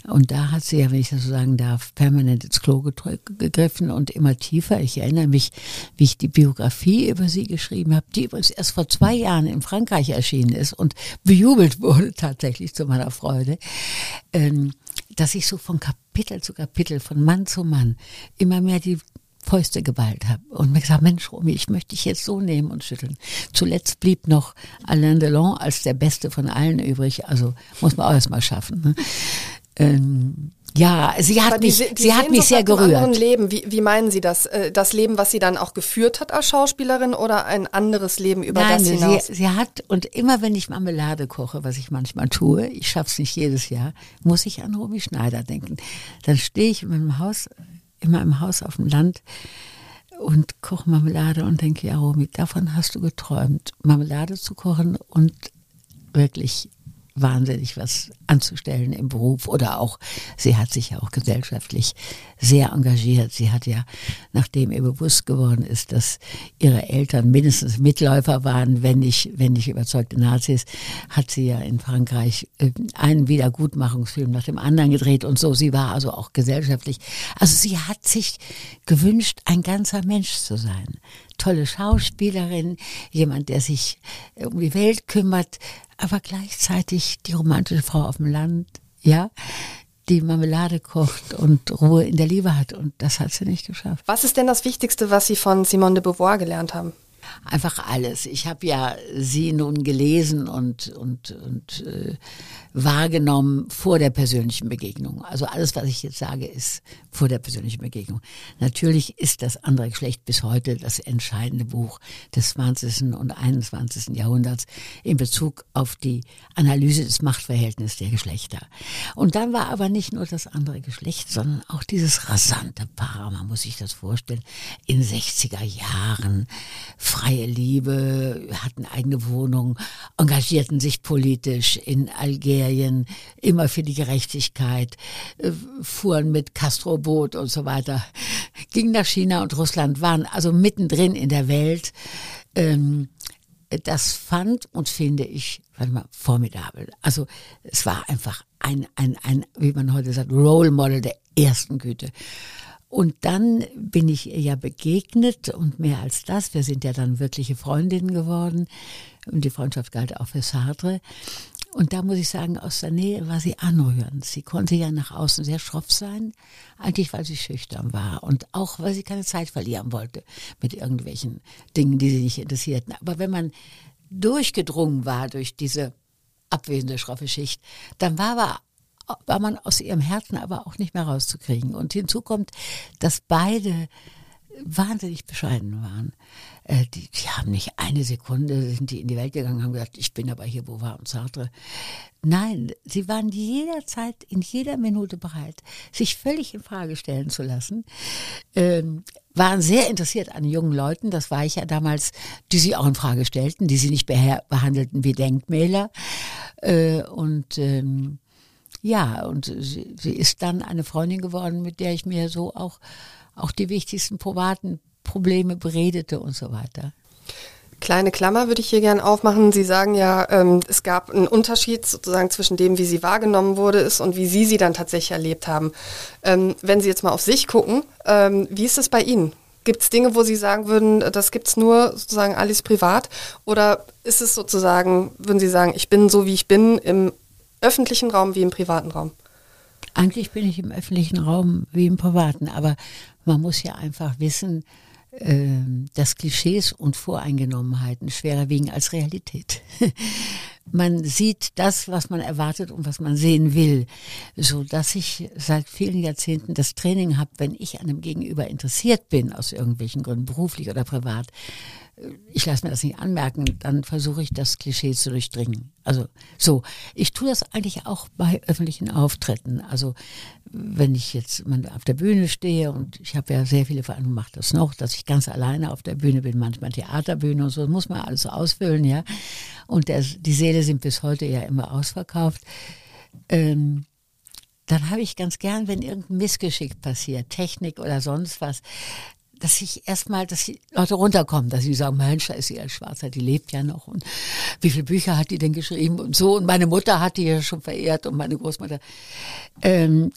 Und da hat sie ja, wenn ich das so sagen darf, permanent ins Klo gegriffen und immer tiefer. Ich erinnere mich, wie ich die Biografie über sie geschrieben habe, die übrigens erst vor zwei Jahren in Frankreich erschienen ist und bejubelt wurde tatsächlich zu meiner Freude. Ähm, dass ich so von Kapitel zu Kapitel, von Mann zu Mann immer mehr die Fäuste geballt habe und mir gesagt, Mensch, Romy, ich möchte dich jetzt so nehmen und schütteln. Zuletzt blieb noch Alain Delon als der Beste von allen übrig, also muss man auch erst mal schaffen. Ne? Ähm, ja, sie hat mich, die, die sie hat mich sehr gerührt. Leben. Wie, wie meinen Sie das? Äh, das Leben, was sie dann auch geführt hat als Schauspielerin oder ein anderes Leben über Nein, das hinaus? Sie, sie hat, und immer wenn ich Marmelade koche, was ich manchmal tue, ich schaff's nicht jedes Jahr, muss ich an Romy Schneider denken. Dann stehe ich in meinem Haus, in meinem Haus auf dem Land und koche Marmelade und denke, ja, Romy, davon hast du geträumt, Marmelade zu kochen und wirklich wahnsinnig was anzustellen im Beruf oder auch, sie hat sich ja auch gesellschaftlich sehr engagiert. Sie hat ja, nachdem ihr bewusst geworden ist, dass ihre Eltern mindestens Mitläufer waren, wenn nicht, wenn nicht überzeugte Nazis, hat sie ja in Frankreich äh, einen Wiedergutmachungsfilm nach dem anderen gedreht und so. Sie war also auch gesellschaftlich. Also sie hat sich gewünscht, ein ganzer Mensch zu sein tolle Schauspielerin, jemand, der sich um die Welt kümmert, aber gleichzeitig die romantische Frau auf dem Land, ja, die Marmelade kocht und Ruhe in der Liebe hat. Und das hat sie nicht geschafft. Was ist denn das Wichtigste, was Sie von Simone de Beauvoir gelernt haben? Einfach alles. Ich habe ja sie nun gelesen und, und, und äh, wahrgenommen vor der persönlichen Begegnung. Also alles, was ich jetzt sage, ist vor der persönlichen Begegnung. Natürlich ist das andere Geschlecht bis heute das entscheidende Buch des 20. und 21. Jahrhunderts in Bezug auf die Analyse des Machtverhältnisses der Geschlechter. Und dann war aber nicht nur das andere Geschlecht, sondern auch dieses rasante Paar, man muss sich das vorstellen, in 60er Jahren, freie Liebe, hatten eigene Wohnung, engagierten sich politisch in Algerien, immer für die Gerechtigkeit, äh, fuhren mit Castro-Boot und so weiter, gingen nach China und Russland, waren also mittendrin in der Welt. Ähm, das fand und finde ich, warte mal, formidabel. Also es war einfach ein, ein, ein, wie man heute sagt, Role Model der ersten Güte. Und dann bin ich ihr ja begegnet und mehr als das, wir sind ja dann wirkliche Freundinnen geworden und die Freundschaft galt auch für Sartre. Und da muss ich sagen, aus der Nähe war sie anrührend. Sie konnte ja nach außen sehr schroff sein, eigentlich weil sie schüchtern war und auch weil sie keine Zeit verlieren wollte mit irgendwelchen Dingen, die sie nicht interessierten. Aber wenn man durchgedrungen war durch diese abwesende schroffe Schicht, dann war, war, war man aus ihrem Herzen aber auch nicht mehr rauszukriegen. Und hinzu kommt, dass beide wahnsinnig bescheiden waren. Äh, die, die haben nicht eine Sekunde, sind die in die Welt gegangen, haben gesagt, ich bin aber hier Beauvoir und Sartre. Nein, sie waren jederzeit, in jeder Minute bereit, sich völlig in Frage stellen zu lassen. Ähm, waren sehr interessiert an jungen Leuten, das war ich ja damals, die sie auch in Frage stellten, die sie nicht behandelten wie Denkmäler. Äh, und ähm, ja, und sie, sie ist dann eine Freundin geworden, mit der ich mir so auch auch die wichtigsten privaten Probleme beredete und so weiter. Kleine Klammer würde ich hier gerne aufmachen. Sie sagen ja, ähm, es gab einen Unterschied sozusagen zwischen dem, wie sie wahrgenommen wurde ist und wie Sie sie dann tatsächlich erlebt haben. Ähm, wenn Sie jetzt mal auf sich gucken, ähm, wie ist es bei Ihnen? Gibt es Dinge, wo Sie sagen würden, das gibt es nur sozusagen alles privat? Oder ist es sozusagen, würden Sie sagen, ich bin so, wie ich bin, im öffentlichen Raum wie im privaten Raum? Eigentlich bin ich im öffentlichen Raum wie im privaten, aber man muss ja einfach wissen, ähm, dass Klischees und Voreingenommenheiten schwerer wiegen als Realität. man sieht das, was man erwartet und was man sehen will, so dass ich seit vielen Jahrzehnten das Training habe, wenn ich an einem Gegenüber interessiert bin, aus irgendwelchen Gründen, beruflich oder privat, ich lasse mir das nicht anmerken, dann versuche ich das Klischee zu durchdringen. Also so, ich tue das eigentlich auch bei öffentlichen Auftritten. Also wenn ich jetzt auf der Bühne stehe und ich habe ja sehr viele Veranstaltungen, mache das noch, dass ich ganz alleine auf der Bühne bin, manchmal Theaterbühne und so, muss man alles ausfüllen, ja. Und der, die Säle sind bis heute ja immer ausverkauft. Ähm, dann habe ich ganz gern, wenn irgendein Missgeschick passiert, Technik oder sonst was, dass ich erstmal, dass die Leute runterkommen, dass sie sagen, Mensch, da ist sie als Schwarzer, die lebt ja noch und wie viele Bücher hat die denn geschrieben und so und meine Mutter hat die ja schon verehrt und meine Großmutter. Ähm,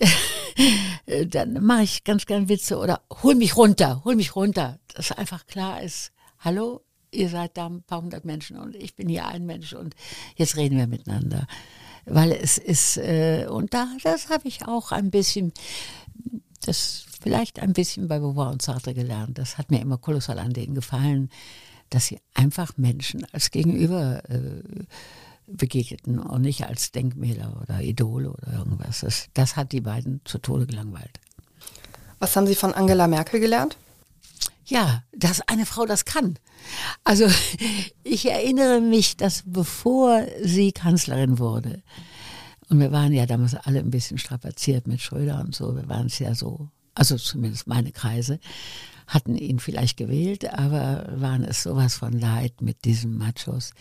dann mache ich ganz gern Witze oder hol mich runter, hol mich runter, dass einfach klar ist, hallo, ihr seid da ein paar hundert Menschen und ich bin hier ein Mensch und jetzt reden wir miteinander. Weil es ist, äh, und da, das habe ich auch ein bisschen, das vielleicht ein bisschen bei Beauvoir und Sartre gelernt. Das hat mir immer kolossal an denen gefallen, dass sie einfach Menschen als Gegenüber äh, begegneten und nicht als Denkmäler oder Idole oder irgendwas. Das, das hat die beiden zu Tode gelangweilt. Was haben Sie von Angela Merkel gelernt? Ja, dass eine Frau das kann. Also ich erinnere mich, dass bevor sie Kanzlerin wurde, und wir waren ja damals alle ein bisschen strapaziert mit Schröder und so, wir waren es ja so also zumindest meine Kreise, hatten ihn vielleicht gewählt, aber waren es sowas von leid mit diesen Machos.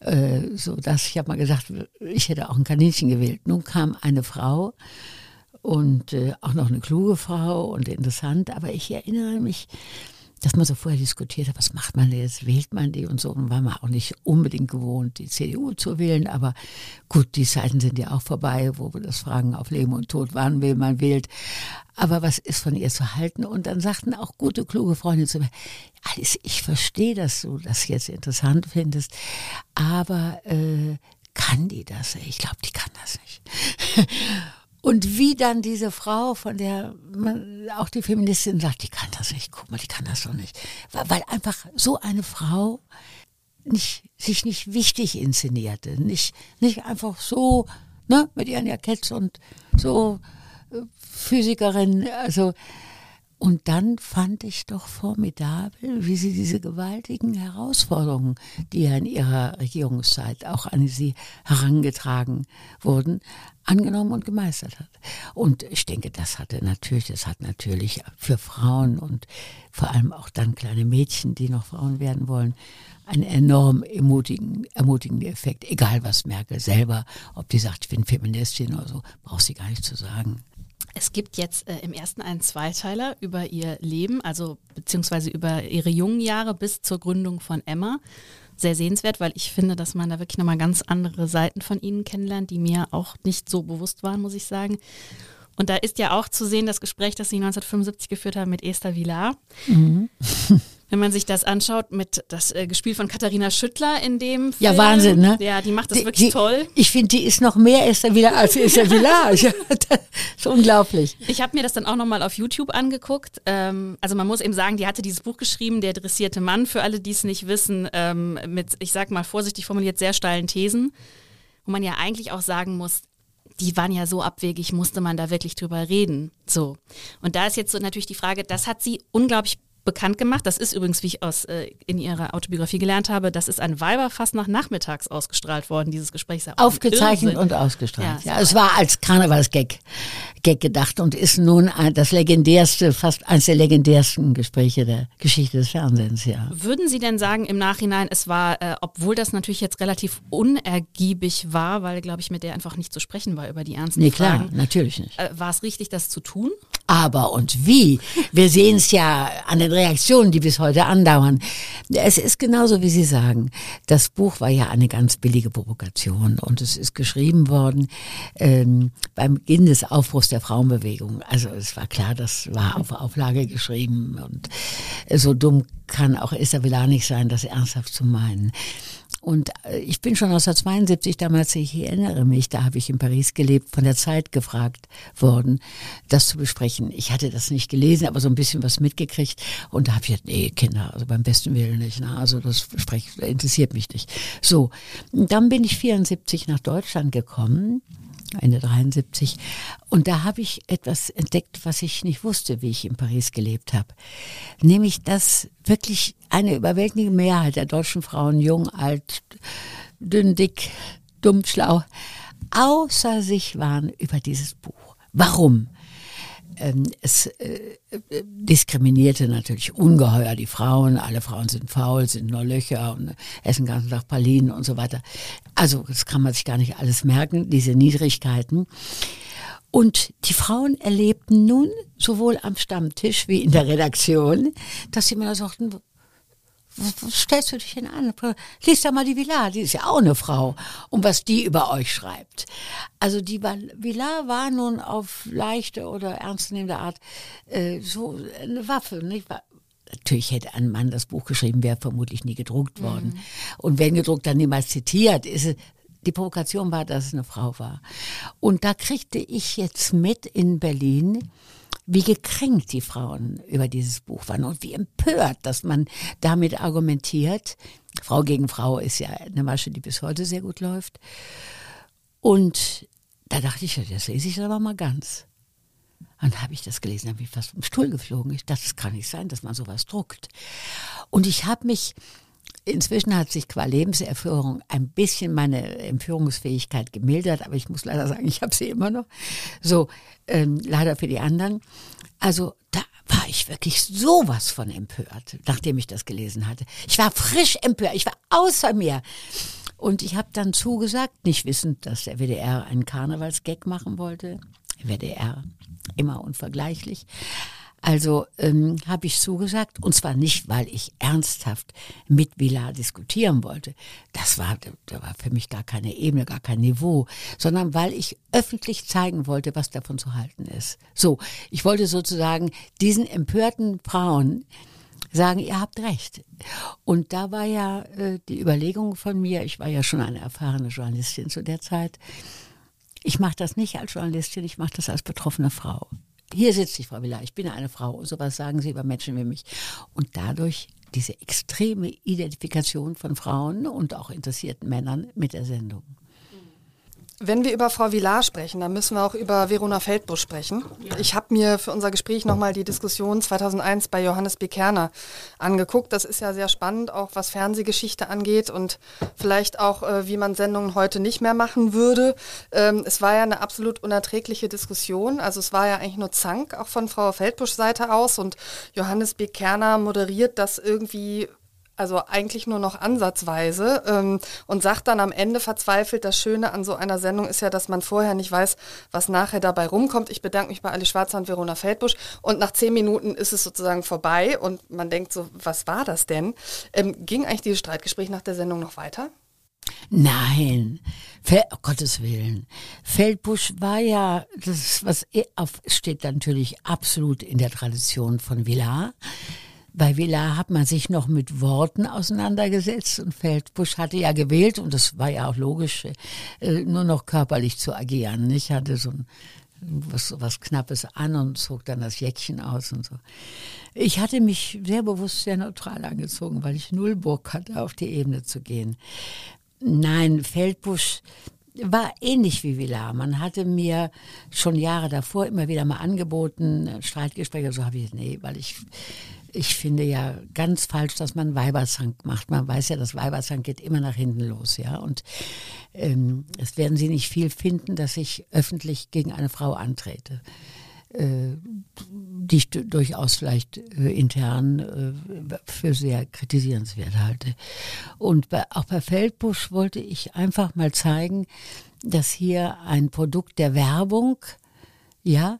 Äh, so dass ich habe mal gesagt, ich hätte auch ein Kaninchen gewählt. Nun kam eine Frau und äh, auch noch eine kluge Frau und interessant, aber ich erinnere mich, dass man so vorher diskutiert hat, was macht man jetzt, wählt man die und so. Und war man auch nicht unbedingt gewohnt, die CDU zu wählen. Aber gut, die Zeiten sind ja auch vorbei, wo wir das Fragen auf Leben und Tod, wann will man wählt. Aber was ist von ihr zu halten? Und dann sagten auch gute, kluge Freunde zu mir, Alice, ich verstehe, dass du das jetzt interessant findest, aber äh, kann die das? Ich glaube, die kann das nicht. Und wie dann diese Frau, von der man auch die Feministin sagt, die kann das nicht, guck mal, die kann das doch nicht. Weil, weil einfach so eine Frau nicht, sich nicht wichtig inszenierte, nicht, nicht einfach so, ne, mit ihren Jacketts und so äh, Physikerin, also und dann fand ich doch formidabel, wie sie diese gewaltigen Herausforderungen, die ja in ihrer Regierungszeit auch an sie herangetragen wurden, angenommen und gemeistert hat. Und ich denke, das hatte natürlich, das hat natürlich für Frauen und vor allem auch dann kleine Mädchen, die noch Frauen werden wollen, einen enorm ermutigen, ermutigenden Effekt. Egal was Merkel selber, ob die sagt, ich bin Feministin oder so, braucht sie gar nicht zu sagen. Es gibt jetzt äh, im ersten einen Zweiteiler über ihr Leben, also beziehungsweise über ihre jungen Jahre bis zur Gründung von Emma. Sehr sehenswert, weil ich finde, dass man da wirklich nochmal ganz andere Seiten von ihnen kennenlernt, die mir auch nicht so bewusst waren, muss ich sagen. Und da ist ja auch zu sehen das Gespräch, das sie 1975 geführt haben mit Esther Villar. Mhm. Wenn man sich das anschaut, mit das äh, gespielt von Katharina Schüttler in dem Film. Ja, Wahnsinn, ne? Ja, die macht das die, wirklich die, toll. Ich finde, die ist noch mehr Esther wieder als Esther Village. das ist unglaublich. Ich habe mir das dann auch nochmal auf YouTube angeguckt. Ähm, also man muss eben sagen, die hatte dieses Buch geschrieben, Der dressierte Mann, für alle, die es nicht wissen, ähm, mit, ich sag mal vorsichtig formuliert, sehr steilen Thesen, wo man ja eigentlich auch sagen muss, die waren ja so abwegig, musste man da wirklich drüber reden. So. Und da ist jetzt so natürlich die Frage, das hat sie unglaublich bekannt gemacht. Das ist übrigens, wie ich aus äh, in ihrer Autobiografie gelernt habe, das ist ein Weiberfass nach nachmittags ausgestrahlt worden, dieses Gespräch. Aufgezeichnet und ausgestrahlt. Ja, ja es war als Karnevalsgag Gag gedacht und ist nun das legendärste, fast eines der legendärsten Gespräche der Geschichte des Fernsehens, ja. Würden Sie denn sagen im Nachhinein, es war, äh, obwohl das natürlich jetzt relativ unergiebig war, weil, glaube ich, mit der einfach nicht zu sprechen war über die ernsten nee, klar, Fragen. natürlich nicht. Äh, war es richtig, das zu tun? Aber und wie? Wir sehen es ja an den Reaktionen, die bis heute andauern. Es ist genauso, wie Sie sagen. Das Buch war ja eine ganz billige Provokation und es ist geschrieben worden ähm, beim Beginn des Aufbruchs der Frauenbewegung. Also es war klar, das war auf Auflage geschrieben und so dumm kann auch Isabella nicht sein, das ernsthaft zu meinen. Und äh, ich bin schon 1972 damals, ich erinnere mich, da habe ich in Paris gelebt, von der Zeit gefragt worden, das zu besprechen. Ich hatte das nicht gelesen, aber so ein bisschen was mitgekriegt. Und da habe ich gesagt, nee, Kinder, also beim besten Willen nicht. Ne? Also das sprech, interessiert mich nicht. So, dann bin ich 74 nach Deutschland gekommen Ende 73. Und da habe ich etwas entdeckt, was ich nicht wusste, wie ich in Paris gelebt habe. Nämlich, dass wirklich eine überwältigende Mehrheit der deutschen Frauen, jung, alt, dünn, dick, dumm, schlau, außer sich waren über dieses Buch. Warum? Ähm, es äh, diskriminierte natürlich ungeheuer die Frauen. Alle Frauen sind faul, sind nur Löcher und essen den ganzen Tag Pralinen und so weiter. Also das kann man sich gar nicht alles merken, diese Niedrigkeiten. Und die Frauen erlebten nun sowohl am Stammtisch wie in der Redaktion, dass sie mir sagten, was stellst du dich denn an? Lies da mal die Villar, die ist ja auch eine Frau. Und was die über euch schreibt. Also die Villar war nun auf leichte oder ernstnehmende Art äh, so eine Waffe. Nicht? Natürlich hätte ein Mann das Buch geschrieben, wäre vermutlich nie gedruckt worden. Mhm. Und wenn gedruckt, dann niemals zitiert. Ist die Provokation war, dass es eine Frau war. Und da kriegte ich jetzt mit in Berlin, wie gekränkt die Frauen über dieses Buch waren und wie empört, dass man damit argumentiert. Frau gegen Frau ist ja eine Masche, die bis heute sehr gut läuft. Und da dachte ich, das lese ich aber mal ganz. Und habe ich das gelesen, habe ich fast vom Stuhl geflogen. Ich dachte, das kann nicht sein, dass man sowas druckt. Und ich habe mich Inzwischen hat sich qua Lebenserführung ein bisschen meine Empführungsfähigkeit gemildert, aber ich muss leider sagen, ich habe sie immer noch. So, ähm, leider für die anderen. Also da war ich wirklich sowas von empört, nachdem ich das gelesen hatte. Ich war frisch empört, ich war außer mir. Und ich habe dann zugesagt, nicht wissend, dass der WDR einen Karnevalsgag machen wollte. WDR, immer unvergleichlich. Also ähm, habe ich zugesagt, und zwar nicht, weil ich ernsthaft mit Villar diskutieren wollte. Das war, da war für mich gar keine Ebene, gar kein Niveau, sondern weil ich öffentlich zeigen wollte, was davon zu halten ist. So, ich wollte sozusagen diesen empörten Frauen sagen, ihr habt recht. Und da war ja äh, die Überlegung von mir, ich war ja schon eine erfahrene Journalistin zu der Zeit, ich mache das nicht als Journalistin, ich mache das als betroffene Frau hier sitzt die Frau Villa, ich bin eine Frau und sowas sagen sie über Menschen wie mich. Und dadurch diese extreme Identifikation von Frauen und auch interessierten Männern mit der Sendung. Wenn wir über Frau Villar sprechen, dann müssen wir auch über Verona Feldbusch sprechen. Ja. Ich habe mir für unser Gespräch nochmal die Diskussion 2001 bei Johannes B. Kerner angeguckt. Das ist ja sehr spannend, auch was Fernsehgeschichte angeht und vielleicht auch, äh, wie man Sendungen heute nicht mehr machen würde. Ähm, es war ja eine absolut unerträgliche Diskussion. Also es war ja eigentlich nur Zank, auch von Frau Feldbusch Seite aus. Und Johannes B. Kerner moderiert das irgendwie also eigentlich nur noch ansatzweise ähm, und sagt dann am Ende verzweifelt, das Schöne an so einer Sendung ist ja, dass man vorher nicht weiß, was nachher dabei rumkommt. Ich bedanke mich bei Ali Schwarzer und Verona Feldbusch und nach zehn Minuten ist es sozusagen vorbei und man denkt so, was war das denn? Ähm, ging eigentlich dieses Streitgespräch nach der Sendung noch weiter? Nein, Fel oh Gottes Willen. Feldbusch war ja, das was auf, steht natürlich absolut in der Tradition von Villar. Bei Villa hat man sich noch mit Worten auseinandergesetzt und Feldbusch hatte ja gewählt, und das war ja auch logisch, äh, nur noch körperlich zu agieren. Ich hatte so ein was, was Knappes an und zog dann das Jäckchen aus und so. Ich hatte mich sehr bewusst sehr neutral angezogen, weil ich null Bock hatte, auf die Ebene zu gehen. Nein, Feldbusch war ähnlich wie Villar. Man hatte mir schon Jahre davor immer wieder mal angeboten, Streitgespräche, so habe ich, nee, weil ich ich finde ja ganz falsch, dass man Weiberzank macht. Man weiß ja, das Weiberzank geht immer nach hinten los, ja. Und ähm, es werden Sie nicht viel finden, dass ich öffentlich gegen eine Frau antrete, äh, die ich durchaus vielleicht äh, intern äh, für sehr kritisierenswert halte. Und bei, auch bei Feldbusch wollte ich einfach mal zeigen, dass hier ein Produkt der Werbung, ja,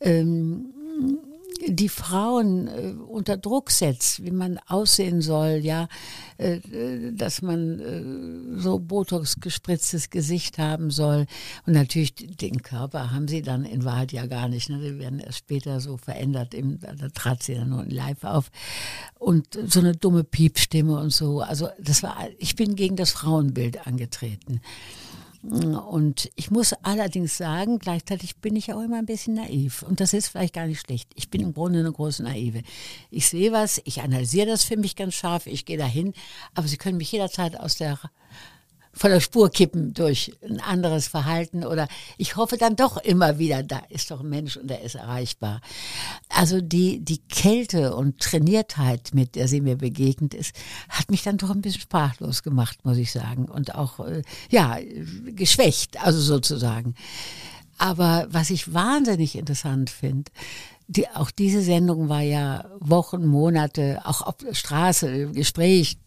ähm, die Frauen äh, unter Druck setzt, wie man aussehen soll, ja, äh, dass man äh, so Botox gespritztes Gesicht haben soll. Und natürlich den Körper haben sie dann in Wahrheit ja gar nicht. Ne? Die werden erst später so verändert. Im, da trat sie dann nur live auf. Und so eine dumme Piepstimme und so. Also das war, ich bin gegen das Frauenbild angetreten. Und ich muss allerdings sagen, gleichzeitig bin ich auch immer ein bisschen naiv. Und das ist vielleicht gar nicht schlecht. Ich bin im Grunde eine große Naive. Ich sehe was, ich analysiere das für mich ganz scharf, ich gehe dahin, aber Sie können mich jederzeit aus der von der Spur kippen durch ein anderes Verhalten oder ich hoffe dann doch immer wieder, da ist doch ein Mensch und der ist erreichbar. Also die, die Kälte und Trainiertheit, mit der sie mir begegnet ist, hat mich dann doch ein bisschen sprachlos gemacht, muss ich sagen. Und auch, äh, ja, geschwächt, also sozusagen. Aber was ich wahnsinnig interessant finde, die, auch diese Sendung war ja Wochen, Monate, auch auf der Straße, Gespräch.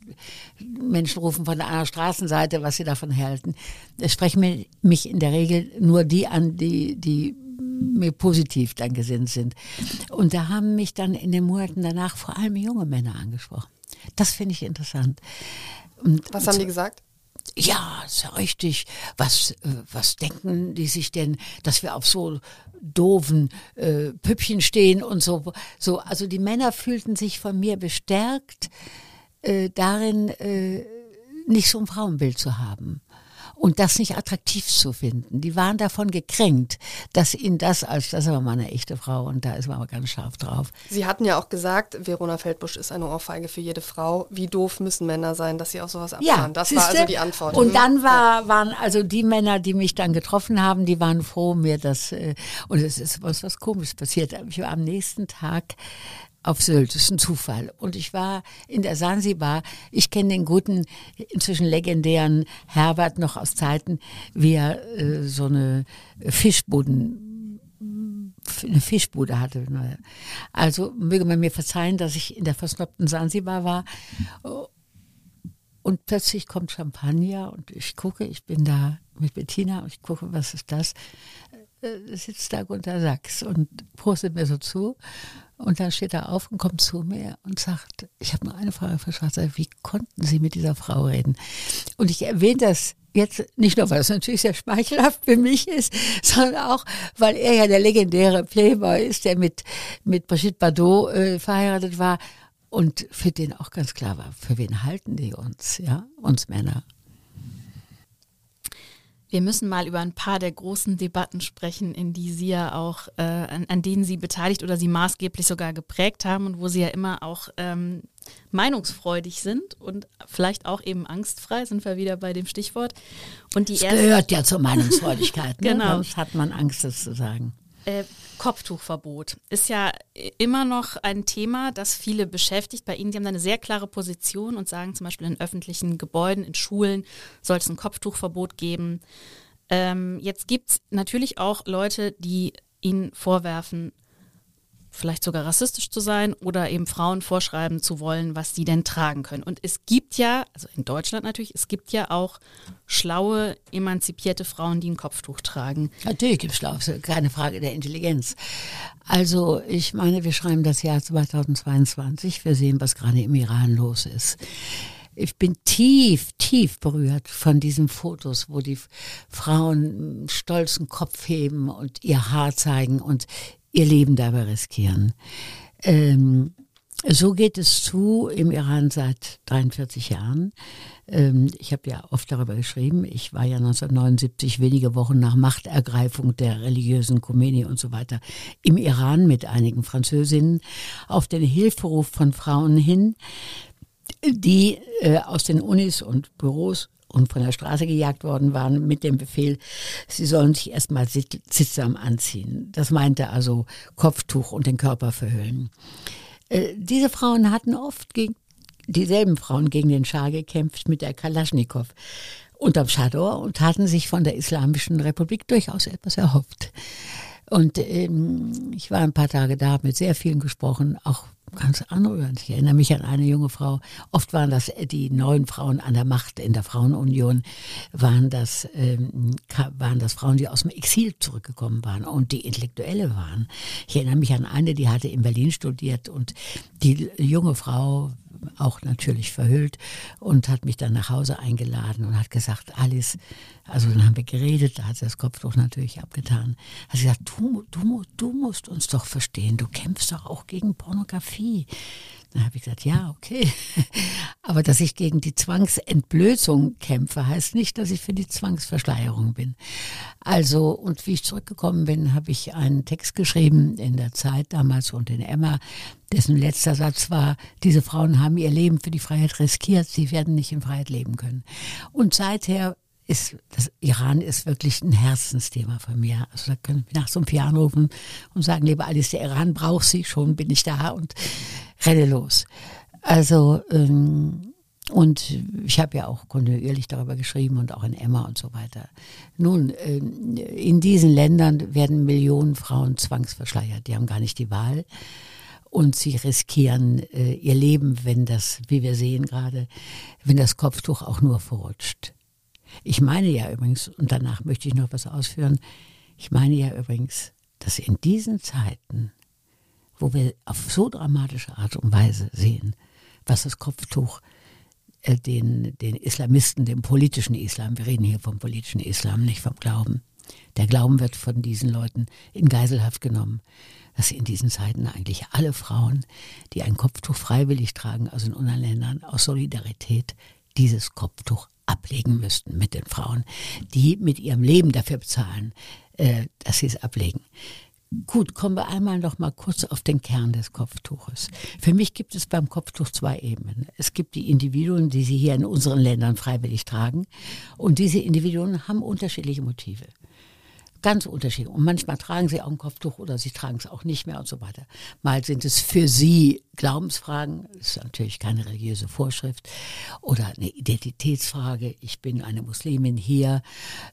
Menschen rufen von anderen Straßenseite, was sie davon halten. Es sprechen mich in der Regel nur die an, die, die mir positiv dann gesinnt sind. Und da haben mich dann in den Monaten danach vor allem junge Männer angesprochen. Das finde ich interessant. Und was haben die gesagt? Ja, ist ja richtig. Was, äh, was denken die sich denn, dass wir auf so doofen äh, Püppchen stehen und so. So, also die Männer fühlten sich von mir bestärkt äh, darin, äh, nicht so ein Frauenbild zu haben und das nicht attraktiv zu finden. Die waren davon gekränkt, dass ihnen das als, das war mal eine echte Frau und da ist man aber ganz scharf drauf. Sie hatten ja auch gesagt, Verona Feldbusch ist eine Ohrfeige für jede Frau. Wie doof müssen Männer sein, dass sie auch sowas abfahren? Ja, das war also die Antwort. Und dann war, waren also die Männer, die mich dann getroffen haben, die waren froh, mir das, äh, und es ist was, was komisches passiert. Ich war am nächsten Tag auf Sylt. Das ist ein Zufall. Und ich war in der Sansibar. Ich kenne den guten, inzwischen legendären Herbert noch aus Zeiten, wie er äh, so eine Fischbuden eine Fischbude hatte. Also möge man mir verzeihen, dass ich in der versnobten Sansibar war. Und plötzlich kommt Champagner und ich gucke, ich bin da mit Bettina und ich gucke, was ist das? Äh, sitzt da Gunter Sachs und prostet mir so zu und dann steht er auf und kommt zu mir und sagt, ich habe nur eine Frage für Schwarzer, wie konnten Sie mit dieser Frau reden? Und ich erwähne das jetzt nicht nur, weil es natürlich sehr schmeichelhaft für mich ist, sondern auch, weil er ja der legendäre Playboy ist, der mit, mit Brigitte Bardot äh, verheiratet war und für den auch ganz klar war, für wen halten die uns, ja, uns Männer. Wir müssen mal über ein paar der großen Debatten sprechen, in die Sie ja auch, äh, an, an, denen Sie beteiligt oder Sie maßgeblich sogar geprägt haben und wo Sie ja immer auch ähm, meinungsfreudig sind und vielleicht auch eben angstfrei, sind wir wieder bei dem Stichwort. Und die das gehört ja zur Meinungsfreudigkeit, ne? genau. sonst hat man Angst, das zu sagen. Äh, Kopftuchverbot ist ja immer noch ein Thema, das viele beschäftigt. Bei Ihnen, Sie haben eine sehr klare Position und sagen zum Beispiel in öffentlichen Gebäuden, in Schulen soll es ein Kopftuchverbot geben. Ähm, jetzt gibt es natürlich auch Leute, die Ihnen vorwerfen, vielleicht sogar rassistisch zu sein oder eben Frauen vorschreiben zu wollen, was sie denn tragen können. Und es gibt ja, also in Deutschland natürlich, es gibt ja auch schlaue, emanzipierte Frauen, die ein Kopftuch tragen. Natürlich gibt es schlau, keine Frage der Intelligenz. Also ich meine, wir schreiben das Jahr 2022, wir sehen, was gerade im Iran los ist. Ich bin tief, tief berührt von diesen Fotos, wo die Frauen stolzen Kopf heben und ihr Haar zeigen und ihr Leben dabei riskieren. Ähm, so geht es zu im Iran seit 43 Jahren. Ähm, ich habe ja oft darüber geschrieben. Ich war ja 1979, wenige Wochen nach Machtergreifung der religiösen Khomeini und so weiter, im Iran mit einigen Französinnen auf den Hilferuf von Frauen hin, die äh, aus den Unis und Büros und von der Straße gejagt worden waren mit dem Befehl, sie sollen sich erstmal sittsam anziehen. Das meinte also Kopftuch und den Körper verhüllen. Äh, diese Frauen hatten oft gegen dieselben Frauen gegen den Schah gekämpft mit der Kalaschnikow unterm Schador und hatten sich von der Islamischen Republik durchaus etwas erhofft. Und ähm, ich war ein paar Tage da, mit sehr vielen gesprochen, auch ganz anrührend. Ich erinnere mich an eine junge Frau. Oft waren das die neuen Frauen an der Macht in der Frauenunion, waren das, ähm, waren das Frauen, die aus dem Exil zurückgekommen waren und die Intellektuelle waren. Ich erinnere mich an eine, die hatte in Berlin studiert und die junge Frau auch natürlich verhüllt und hat mich dann nach Hause eingeladen und hat gesagt, Alice, also dann haben wir geredet, da hat sie das Kopftuch natürlich abgetan. Hat sie gesagt, du, du, du musst uns doch verstehen, du kämpfst doch auch gegen Pornografie. Dann habe ich gesagt, ja, okay. Aber dass ich gegen die Zwangsentblößung kämpfe, heißt nicht, dass ich für die Zwangsverschleierung bin. Also, und wie ich zurückgekommen bin, habe ich einen Text geschrieben in der Zeit damals und in Emma, dessen letzter Satz war, diese Frauen haben ihr Leben für die Freiheit riskiert, sie werden nicht in Freiheit leben können. Und seither ist das Iran ist wirklich ein Herzensthema von mir. Also da können wir nach so einem vier anrufen und sagen, liebe Alice, der Iran braucht sie, schon bin ich da und renne los. Also ähm, und ich habe ja auch kontinuierlich darüber geschrieben und auch in Emma und so weiter. Nun, ähm, in diesen Ländern werden Millionen Frauen zwangsverschleiert. Die haben gar nicht die Wahl und sie riskieren äh, ihr Leben, wenn das, wie wir sehen gerade, wenn das Kopftuch auch nur verrutscht. Ich meine ja übrigens, und danach möchte ich noch was ausführen, ich meine ja übrigens, dass in diesen Zeiten, wo wir auf so dramatische Art und Weise sehen, was das Kopftuch äh, den, den Islamisten, dem politischen Islam, wir reden hier vom politischen Islam, nicht vom Glauben, der Glauben wird von diesen Leuten in Geiselhaft genommen, dass in diesen Zeiten eigentlich alle Frauen, die ein Kopftuch freiwillig tragen, also in unseren Ländern, aus Solidarität dieses Kopftuch ablegen müssten mit den Frauen, die mit ihrem Leben dafür bezahlen, äh, dass sie es ablegen. Gut, kommen wir einmal noch mal kurz auf den Kern des Kopftuches. Für mich gibt es beim Kopftuch zwei Ebenen. Es gibt die Individuen, die sie hier in unseren Ländern freiwillig tragen. Und diese Individuen haben unterschiedliche Motive. Ganz unterschiedlich. Und manchmal tragen sie auch ein Kopftuch oder sie tragen es auch nicht mehr und so weiter. Mal sind es für sie Glaubensfragen, das ist natürlich keine religiöse Vorschrift, oder eine Identitätsfrage, ich bin eine Muslimin hier,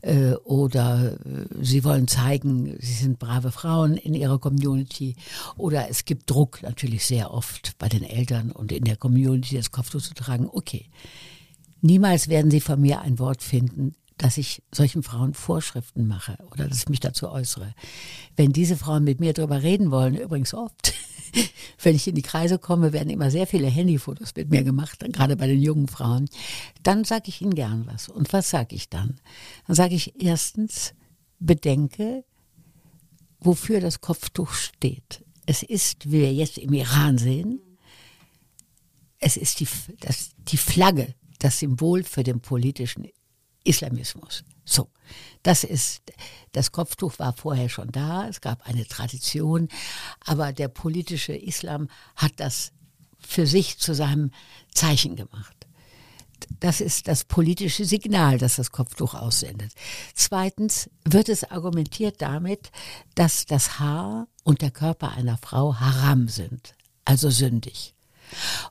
äh, oder äh, sie wollen zeigen, sie sind brave Frauen in ihrer Community, oder es gibt Druck natürlich sehr oft bei den Eltern und in der Community das Kopftuch zu tragen. Okay. Niemals werden Sie von mir ein Wort finden, dass ich solchen Frauen Vorschriften mache oder dass ich mich dazu äußere. Wenn diese Frauen mit mir darüber reden wollen, übrigens oft, wenn ich in die Kreise komme, werden immer sehr viele Handyfotos mit mir gemacht, gerade bei den jungen Frauen, dann sage ich ihnen gern was. Und was sage ich dann? Dann sage ich erstens, bedenke, wofür das Kopftuch steht. Es ist, wie wir jetzt im Iran sehen, es ist die, das, die Flagge, das Symbol für den politischen Islamismus. So, das ist, das Kopftuch war vorher schon da, es gab eine Tradition, aber der politische Islam hat das für sich zu seinem Zeichen gemacht. Das ist das politische Signal, das das Kopftuch aussendet. Zweitens wird es argumentiert damit, dass das Haar und der Körper einer Frau haram sind, also sündig.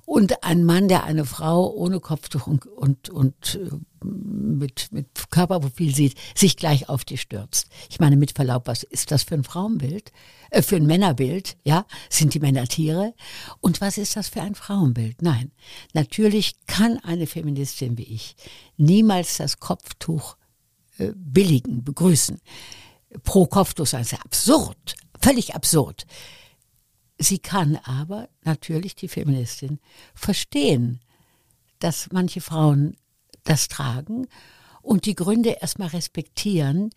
Und ein Mann, der eine Frau ohne Kopftuch und, und, und äh, mit, mit Körperprofil sieht, sich gleich auf die stürzt. Ich meine, mit Verlaub, was ist das für ein Frauenbild? Äh, für ein Männerbild? Ja? Sind die Männer Tiere? Und was ist das für ein Frauenbild? Nein. Natürlich kann eine Feministin wie ich niemals das Kopftuch äh, billigen, begrüßen. Pro Kopftuch ist absurd. Völlig absurd. Sie kann aber natürlich die Feministin verstehen, dass manche Frauen das tragen und die Gründe erstmal respektieren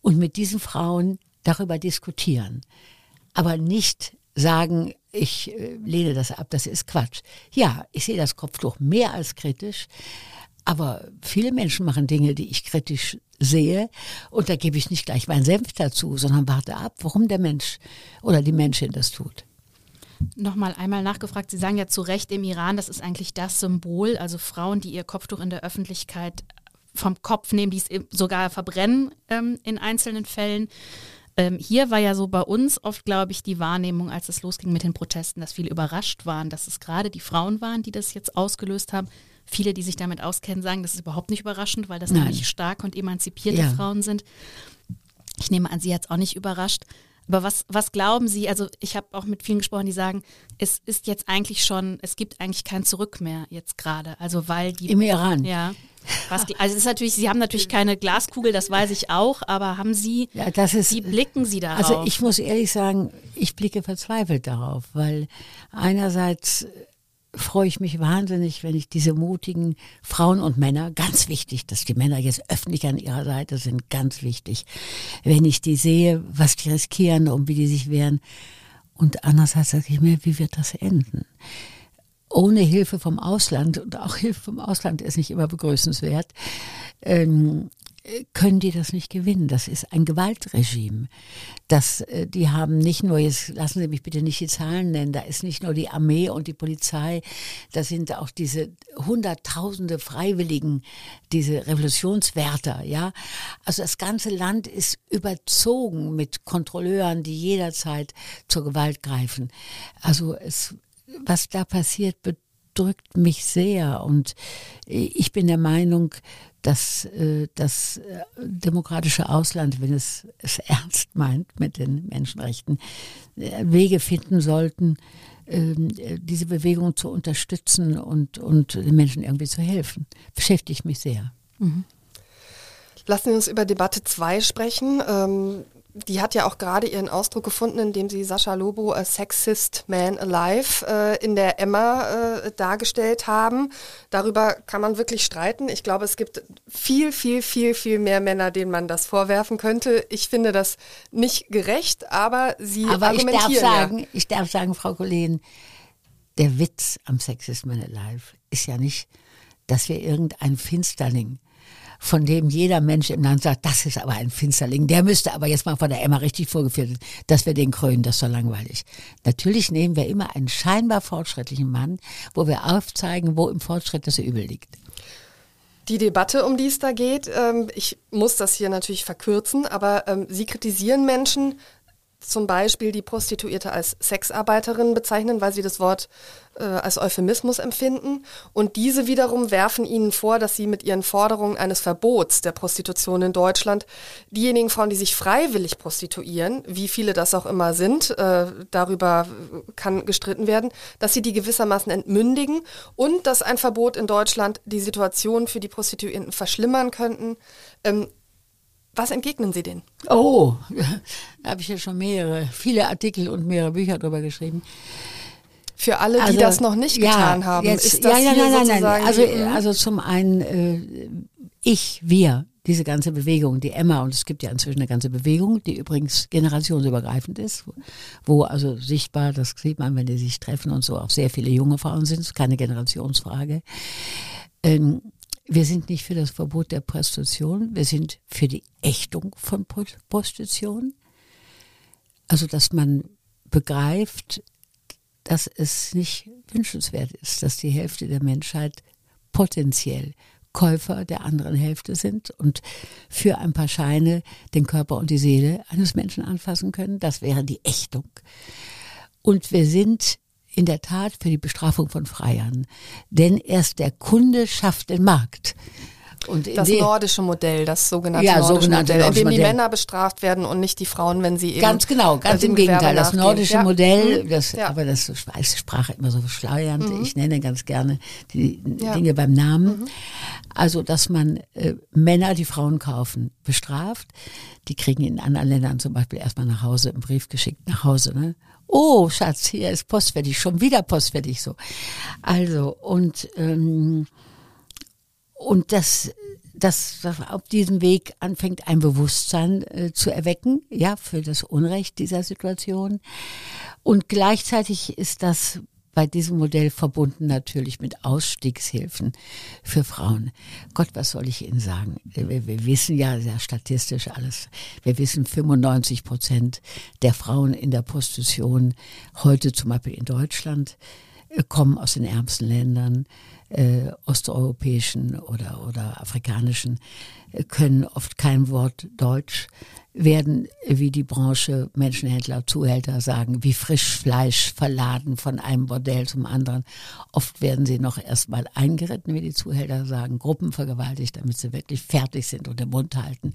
und mit diesen Frauen darüber diskutieren. Aber nicht sagen, ich äh, lehne das ab, das ist Quatsch. Ja, ich sehe das Kopftuch mehr als kritisch, aber viele Menschen machen Dinge, die ich kritisch sehe und da gebe ich nicht gleich meinen Senf dazu, sondern warte ab, warum der Mensch oder die Menschin das tut. Nochmal einmal nachgefragt, Sie sagen ja zu Recht im Iran, das ist eigentlich das Symbol, also Frauen, die ihr Kopftuch in der Öffentlichkeit vom Kopf nehmen, die es sogar verbrennen ähm, in einzelnen Fällen. Ähm, hier war ja so bei uns oft, glaube ich, die Wahrnehmung, als es losging mit den Protesten, dass viele überrascht waren, dass es gerade die Frauen waren, die das jetzt ausgelöst haben. Viele, die sich damit auskennen, sagen, das ist überhaupt nicht überraschend, weil das nämlich starke und emanzipierte ja. Frauen sind. Ich nehme an, Sie hat es auch nicht überrascht. Aber was, was glauben Sie, also ich habe auch mit vielen gesprochen, die sagen, es ist jetzt eigentlich schon, es gibt eigentlich kein Zurück mehr jetzt gerade. Also weil die. Im Iran. Ja. Was, also es ist natürlich, Sie haben natürlich keine Glaskugel, das weiß ich auch, aber haben Sie, Ja, das ist, wie blicken Sie darauf? Also ich muss ehrlich sagen, ich blicke verzweifelt darauf, weil einerseits freue ich mich wahnsinnig, wenn ich diese mutigen Frauen und Männer, ganz wichtig, dass die Männer jetzt öffentlich an ihrer Seite sind, ganz wichtig, wenn ich die sehe, was die riskieren und wie die sich wehren. Und andererseits sage ich mir, wie wird das enden? Ohne Hilfe vom Ausland, und auch Hilfe vom Ausland ist nicht immer begrüßenswert, ähm, können die das nicht gewinnen. Das ist ein Gewaltregime. Das, äh, die haben nicht nur, jetzt lassen Sie mich bitte nicht die Zahlen nennen, da ist nicht nur die Armee und die Polizei, da sind auch diese Hunderttausende Freiwilligen, diese Revolutionswärter, ja. Also das ganze Land ist überzogen mit Kontrolleuren, die jederzeit zur Gewalt greifen. Also es, was da passiert, bedrückt mich sehr und ich bin der Meinung, dass äh, das äh, demokratische Ausland, wenn es es ernst meint mit den Menschenrechten, äh, Wege finden sollten, ähm, äh, diese Bewegung zu unterstützen und, und den Menschen irgendwie zu helfen. Beschäftigt mich sehr. Lassen Sie uns über Debatte 2 sprechen. Ähm, die hat ja auch gerade ihren Ausdruck gefunden, indem sie Sascha Lobo als Sexist Man Alive äh, in der Emma äh, dargestellt haben. Darüber kann man wirklich streiten. Ich glaube, es gibt viel, viel, viel, viel mehr Männer, denen man das vorwerfen könnte. Ich finde das nicht gerecht, aber sie Aber ich argumentieren darf sagen, ja. ich darf sagen, Frau Kollegin, der Witz am Sexist Man Alive ist ja nicht, dass wir irgendein Finsterling von dem jeder Mensch im Land sagt, das ist aber ein Finsterling, der müsste aber jetzt mal von der Emma richtig vorgeführt werden, dass wir den krönen, das ist so langweilig. Natürlich nehmen wir immer einen scheinbar fortschrittlichen Mann, wo wir aufzeigen, wo im Fortschritt das Übel liegt. Die Debatte, um die es da geht, ähm, ich muss das hier natürlich verkürzen, aber ähm, Sie kritisieren Menschen, zum Beispiel die Prostituierte als Sexarbeiterin bezeichnen, weil sie das Wort äh, als Euphemismus empfinden. Und diese wiederum werfen ihnen vor, dass sie mit ihren Forderungen eines Verbots der Prostitution in Deutschland diejenigen Frauen, die sich freiwillig prostituieren, wie viele das auch immer sind, äh, darüber kann gestritten werden, dass sie die gewissermaßen entmündigen und dass ein Verbot in Deutschland die Situation für die Prostituierten verschlimmern könnten. Ähm, was entgegnen Sie denen? Oh, da habe ich ja schon mehrere, viele Artikel und mehrere Bücher darüber geschrieben. Für alle, die das noch nicht Also, ja, getan haben, jetzt- ist das ja, ja, hier nein, nein, nein. Also, also zum einen äh, ich, wir, diese ganze Bewegung, die Emma, und es gibt ja inzwischen eine ganze Bewegung, die übrigens generationsübergreifend ist, wo also sichtbar, das sieht man, wenn die sich treffen und so, auch sehr viele junge Frauen sind, ist keine Generationsfrage. Ähm, wir sind nicht für das Verbot der Prostitution, wir sind für die Ächtung von Pro- Prostitution. Also, dass man begreift, dass es nicht wünschenswert ist, dass die Hälfte der Menschheit potenziell Käufer der anderen Hälfte sind und für ein paar Scheine den Körper und die Seele eines Menschen anfassen können. Das wäre die Ächtung. Und wir sind in der Tat für die Bestrafung von Freiern. Denn erst der Kunde schafft den Markt. Und Das nordische Modell, das sogenannte Ja, nordische sogenannte Modell, in dem die Modell. Männer bestraft werden und nicht die Frauen, wenn sie eben Ganz genau, ganz dem im Gegenteil. Das nordische Ja. Modell, Mhm. das, Ja. Mhm. aber das ist Sprache immer so schleiernd. Ich nenne ganz gerne die. Mhm. Dinge beim Namen. Also, dass man äh, Männer, die Frauen kaufen, bestraft. Die kriegen in anderen Ländern zum Beispiel erstmal nach Hause, einen Brief geschickt nach Hause. Ne? Oh, Schatz, hier ist postfertig, schon wieder postfertig so. Also, und, ähm, und das, das, auf diesem Weg anfängt, ein Bewusstsein äh, zu erwecken, ja, für das Unrecht dieser Situation. Und gleichzeitig ist das bei diesem Modell verbunden natürlich mit Ausstiegshilfen für Frauen. Gott, was soll ich Ihnen sagen? Wir, wir wissen ja, ja statistisch alles. Wir wissen, 95 Prozent der Frauen in der Prostitution heute zum Beispiel in Deutschland äh, kommen aus den ärmsten Ländern. äh, osteuropäischen oder, oder afrikanischen äh, können oft kein Wort Deutsch werden, wie die Branche Menschenhändler, Zuhälter sagen, wie Frischfleisch verladen von einem Bordell zum anderen. Oft werden sie noch erstmal eingeritten, wie die Zuhälter sagen, gruppenvergewaltigt, damit sie wirklich fertig sind und den Mund halten.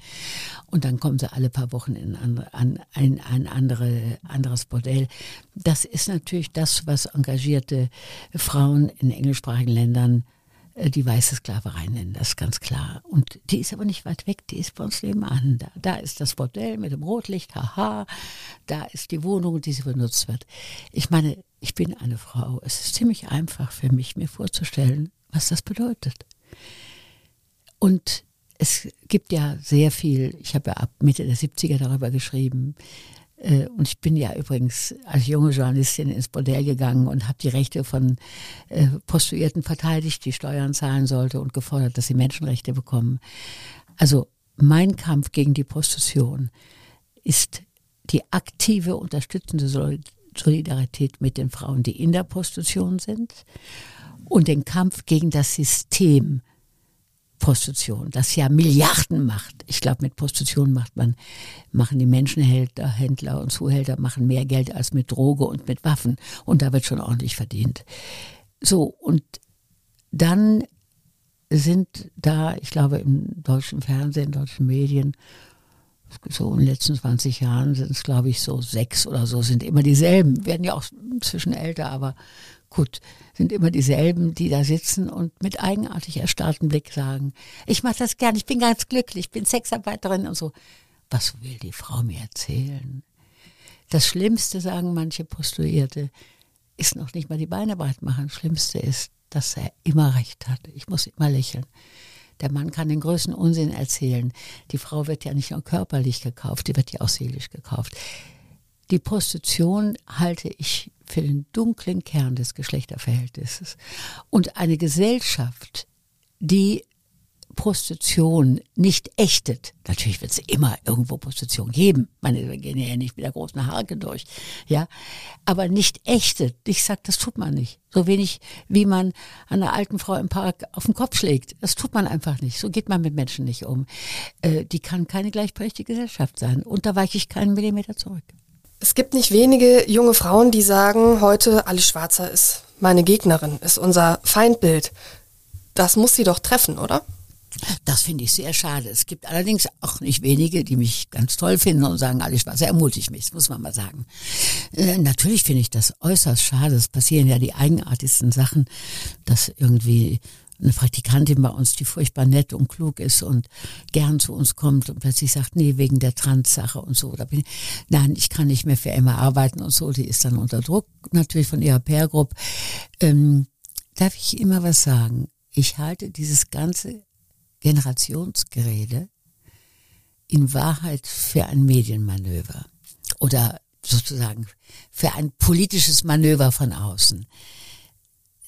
Und dann kommen sie alle paar Wochen in ein, ein, ein, ein andere, anderes Bordell. Das ist natürlich das, was engagierte Frauen in englischsprachigen Ländern die weiße Sklaverei nennen, das ist ganz klar. Und die ist aber nicht weit weg, die ist bei uns nebenan. Da, da ist das Bordell mit dem Rotlicht, haha, da ist die Wohnung, die sie benutzt wird. Ich meine, ich bin eine Frau. Es ist ziemlich einfach für mich, mir vorzustellen, was das bedeutet. Und es gibt ja sehr viel, ich habe ja ab Mitte der 70er darüber geschrieben, äh, und ich bin ja übrigens als junge Journalistin ins Bordell gegangen und habe die Rechte von äh, Prostituierten verteidigt, die Steuern zahlen sollte und gefordert, dass sie Menschenrechte bekommen. Also mein Kampf gegen die Prostitution ist die aktive, unterstützende Solidarität mit den Frauen, die in der Prostitution sind und den Kampf gegen das System, Prostitution, das ja Milliarden macht. Ich glaube, mit Prostitution macht man, machen die Menschenhändler, Händler und Zuhälter machen mehr Geld als mit Droge und mit Waffen. Und da wird schon ordentlich verdient. So, und dann sind da, ich glaube, im deutschen Fernsehen, deutschen Medien, so in den letzten 20 Jahren sind es, glaube ich, so sechs oder so, sind immer dieselben, werden ja auch inzwischen älter, aber Gut, sind immer dieselben, die da sitzen und mit eigenartig erstarrten Blick sagen, ich mache das gern, ich bin ganz glücklich, ich bin Sexarbeiterin und so. Was will die Frau mir erzählen? Das Schlimmste, sagen manche Postulierte, ist noch nicht mal die Beine breit machen. Das Schlimmste ist, dass er immer recht hat. Ich muss immer lächeln. Der Mann kann den größten Unsinn erzählen. Die Frau wird ja nicht nur körperlich gekauft, die wird ja auch seelisch gekauft. Die Prostitution halte ich für den dunklen Kern des Geschlechterverhältnisses. Und eine Gesellschaft, die Prostitution nicht ächtet. Natürlich wird es immer irgendwo Prostitution geben. Meine, wir gehen ja nicht mit der großen Harke durch. Ja. Aber nicht ächtet. Ich sag, das tut man nicht. So wenig, wie man einer alten Frau im Park auf den Kopf schlägt. Das tut man einfach nicht. So geht man mit Menschen nicht um. Äh, die kann keine gleichberechtigte Gesellschaft sein. Und da weiche ich keinen Millimeter zurück. Es gibt nicht wenige junge Frauen, die sagen, heute Alice Schwarzer ist meine Gegnerin, ist unser Feindbild. Das muss sie doch treffen, oder? Das finde ich sehr schade. Es gibt allerdings auch nicht wenige, die mich ganz toll finden und sagen, Alice Schwarzer ermutigt mich, muss man mal sagen. Äh, natürlich finde ich das äußerst schade. Es passieren ja die eigenartigsten Sachen, dass irgendwie eine Praktikantin bei uns, die furchtbar nett und klug ist und gern zu uns kommt und plötzlich sagt, nee, wegen der Trans-Sache und so. Da bin ich, nein, ich kann nicht mehr für Emma arbeiten und so. Die ist dann unter Druck natürlich von ihrer Pair-Group. Ähm, darf ich immer was sagen? Ich halte dieses ganze Generationsgerede in Wahrheit für ein Medienmanöver oder sozusagen für ein politisches Manöver von außen.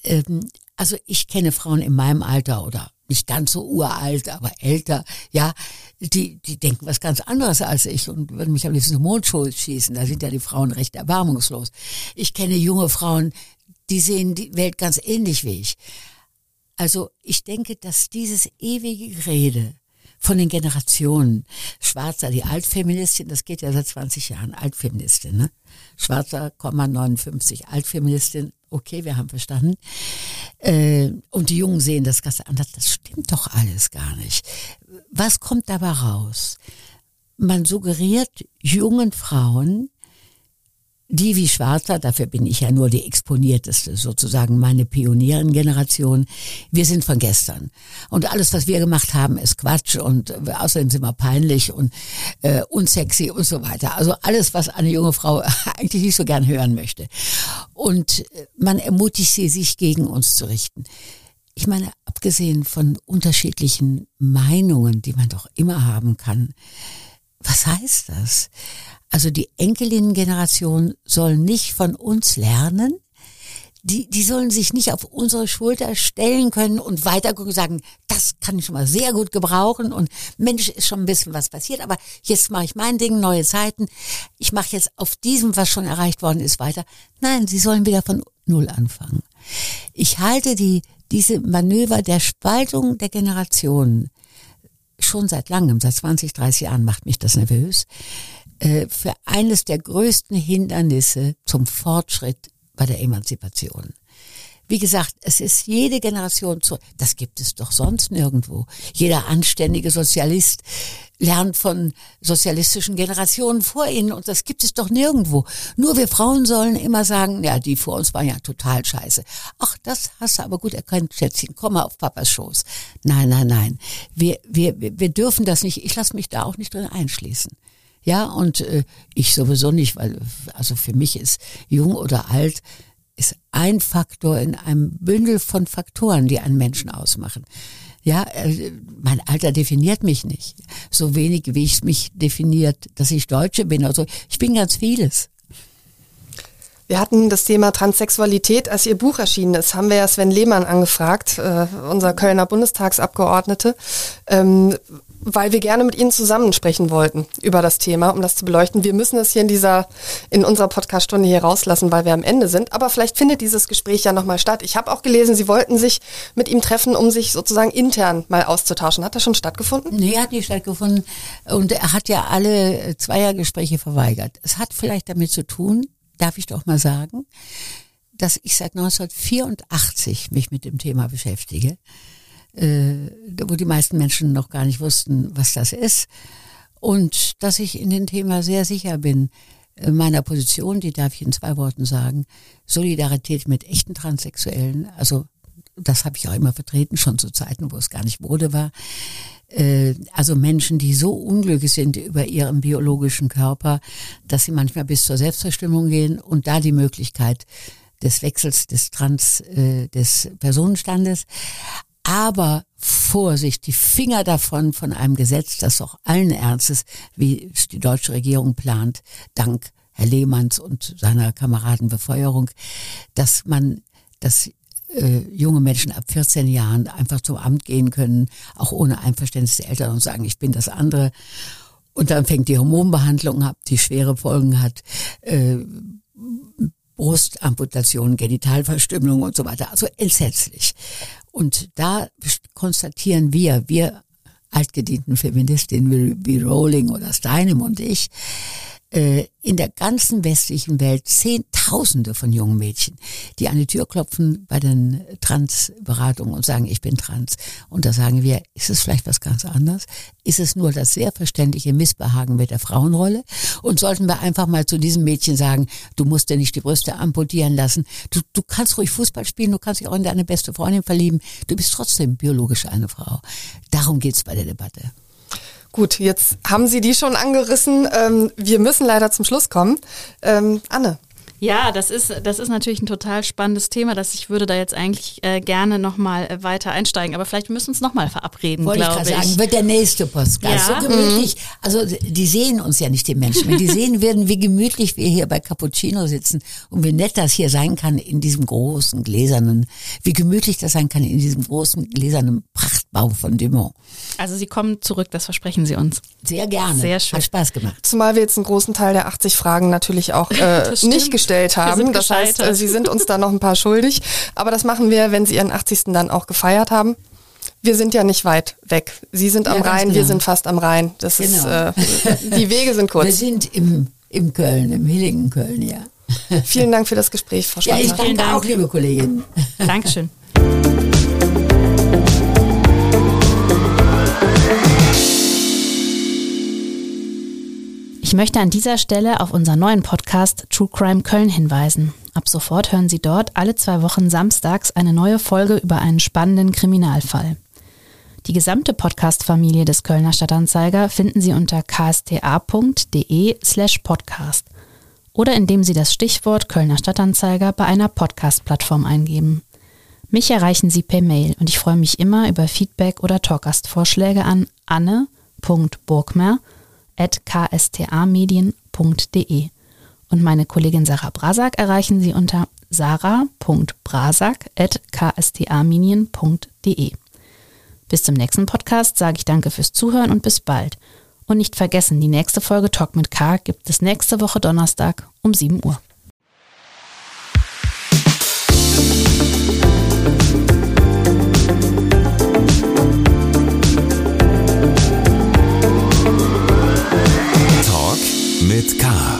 Ähm, also ich kenne Frauen in meinem Alter oder nicht ganz so uralt, aber älter, ja, die, die denken was ganz anderes als ich und würden mich am liebsten zum Mondschuh schießen. Da sind ja die Frauen recht erbarmungslos. Ich kenne junge Frauen, die sehen die Welt ganz ähnlich wie ich. Also ich denke, dass dieses ewige Gerede von den Generationen, Schwarzer, die Altfeministin, das geht ja seit 20 Jahren, Altfeministin, ne? Schwarzer, 59, Altfeministin, okay, wir haben verstanden. Äh, und die Jungen sehen das ganz anders. Das stimmt doch alles gar nicht. Was kommt dabei raus? Man suggeriert jungen Frauen, die wie Schwarzer, dafür bin ich ja nur die exponierteste, sozusagen meine Pionierengeneration, wir sind von gestern. Und alles, was wir gemacht haben, ist Quatsch und außerdem sind wir peinlich und äh, unsexy und so weiter. Also alles, was eine junge Frau eigentlich nicht so gern hören möchte. Und man ermutigt sie, sich gegen uns zu richten. Ich meine, abgesehen von unterschiedlichen Meinungen, die man doch immer haben kann, was heißt das? Also die Enkelinnengeneration soll nicht von uns lernen. Die, die sollen sich nicht auf unsere Schulter stellen können und weiter sagen, das kann ich schon mal sehr gut gebrauchen und Mensch, ist schon ein bisschen was passiert, aber jetzt mache ich mein Ding, neue Zeiten. Ich mache jetzt auf diesem, was schon erreicht worden ist, weiter. Nein, sie sollen wieder von Null anfangen. Ich halte die, diese Manöver der Spaltung der Generationen schon seit langem, seit 20, 30 Jahren macht mich das nervös, äh, für eines der größten Hindernisse zum Fortschritt bei der Emanzipation. Wie gesagt, es ist jede Generation zu, das gibt es doch sonst nirgendwo. Jeder anständige Sozialist lernt von sozialistischen Generationen vor ihnen und das gibt es doch nirgendwo. Nur wir Frauen sollen immer sagen, ja, die vor uns waren ja total scheiße. Ach, das hast du aber gut erkannt, Schätzchen, komm mal auf Papas Schoß. Nein, nein, nein. Wir, wir, wir dürfen das nicht, ich lasse mich da auch nicht drin einschließen. Ja, und äh, ich sowieso nicht, weil also für mich ist jung oder alt ist ein Faktor in einem Bündel von Faktoren, die einen Menschen ausmachen. Ja, äh, mein Alter definiert mich nicht. So wenig, wie es mich definiert, dass ich Deutsche bin. Also ich bin ganz vieles. Wir hatten das Thema Transsexualität, als Ihr Buch erschienen ist, haben wir ja Sven Lehmann angefragt, äh, unser Kölner Bundestagsabgeordnete. Ähm, weil wir gerne mit Ihnen zusammen sprechen wollten über das Thema, um das zu beleuchten. Wir müssen es hier in dieser, in unserer Podcaststunde hier rauslassen, weil wir am Ende sind. Aber vielleicht findet dieses Gespräch ja nochmal statt. Ich habe auch gelesen, Sie wollten sich mit ihm treffen, um sich sozusagen intern mal auszutauschen. Hat das schon stattgefunden? Nee, hat nicht stattgefunden. Und er hat ja alle Zweiergespräche verweigert. Es hat vielleicht damit zu tun, darf ich doch mal sagen, dass ich seit 1984 mich mit dem Thema beschäftige wo die meisten Menschen noch gar nicht wussten, was das ist. Und dass ich in dem Thema sehr sicher bin, äh, meiner Position, die darf ich in zwei Worten sagen, Solidarität mit echten Transsexuellen, also das habe ich auch immer vertreten, schon zu Zeiten, wo es gar nicht Mode war. Äh, also Menschen, die so unglücklich sind über ihren biologischen Körper, dass sie manchmal bis zur Selbstverstimmung gehen und da die Möglichkeit des Wechsels des Trans, äh, des Personenstandes. Aber Vorsicht, die Finger davon von einem Gesetz, das auch allen Ernstes, wie es die deutsche Regierung plant, dank Herr Lehmanns und seiner Kameradenbefeuerung, dass man, dass äh, junge Menschen ab 14 Jahren einfach zum Amt gehen können, auch ohne Einverständnis der Eltern und sagen, ich bin das andere. Und dann fängt die Hormonbehandlung ab, die schwere Folgen hat. Äh, Brustamputation, Genitalverstümmelung und so weiter. Also entsetzlich. Und da konstatieren wir, wir altgedienten Feministinnen wie Rowling oder Steinem und ich, äh, in der ganzen westlichen Welt Zehntausende von jungen Mädchen, die an die Tür klopfen bei den Transberatungen und sagen, ich bin trans. Und da sagen wir, ist es vielleicht was ganz anderes? Ist es nur das sehr verständliche Missbehagen mit der Frauenrolle? Und sollten wir einfach mal zu diesem Mädchen sagen, du musst dir nicht die Brüste amputieren lassen. Du, du kannst ruhig Fußball spielen, du kannst dich auch in deine beste Freundin verlieben. Du bist trotzdem biologisch eine Frau. Darum geht's bei der Debatte. Gut, jetzt haben Sie die schon angerissen. Ähm, wir müssen leider zum Schluss kommen. Ähm, Anne. Ja, das ist, das ist natürlich ein total spannendes Thema, dass ich würde da jetzt eigentlich äh, gerne nochmal äh, weiter einsteigen. Aber vielleicht müssen wir uns nochmal verabreden, Wollte glaube ich. gerade sagen, wird der nächste Podcast. Ja. So gemütlich. Also die sehen uns ja nicht, die Menschen. Wenn die sehen würden, wie gemütlich wir hier bei Cappuccino sitzen und wie nett das hier sein kann in diesem großen gläsernen, wie gemütlich das sein kann in diesem großen gläsernen Prachtbau von Dumont. Also Sie kommen zurück, das versprechen Sie uns. Sehr gerne. Sehr schön. Hat Spaß gemacht. Zumal wir jetzt einen großen Teil der 80 Fragen natürlich auch äh, nicht gestellt Wir haben. Das heißt, äh, Sie sind uns da noch ein paar schuldig. Aber das machen wir, wenn Sie Ihren 80. dann auch gefeiert haben. Wir sind ja nicht weit weg. Sie sind am Ja, Rhein, wir genau. sind fast am Rhein. Das ist, Genau. äh, die Wege sind Wir kurz. sind im, im Köln, im Hilligen Köln, ja. Vielen Dank für das Gespräch, Frau Ja, ich Schwarzer. Vielen danke Dank. auch, liebe Kollegin. Dankeschön. Ich möchte an dieser Stelle auf unseren neuen Podcast True Crime Köln hinweisen. Ab sofort hören Sie dort alle zwei Wochen samstags eine neue Folge über einen spannenden Kriminalfall. Die gesamte Podcast-Familie des Kölner Stadtanzeiger finden Sie unter ksta.de slash podcast oder indem Sie das Stichwort Kölner Stadtanzeiger bei einer Podcast-Plattform eingeben. Mich erreichen Sie per Mail und ich freue mich immer über Feedback oder Talkgastvorschläge an anne.burgmer.ksta-medien.de. Und meine Kollegin Sarah Brasak erreichen Sie unter sarah.brasak.ksta-medien.de. Bis zum nächsten Podcast sage ich danke fürs Zuhören und bis bald. Und nicht vergessen, die nächste Folge Talk mit K gibt es nächste Woche Donnerstag um 7 Uhr. mit K.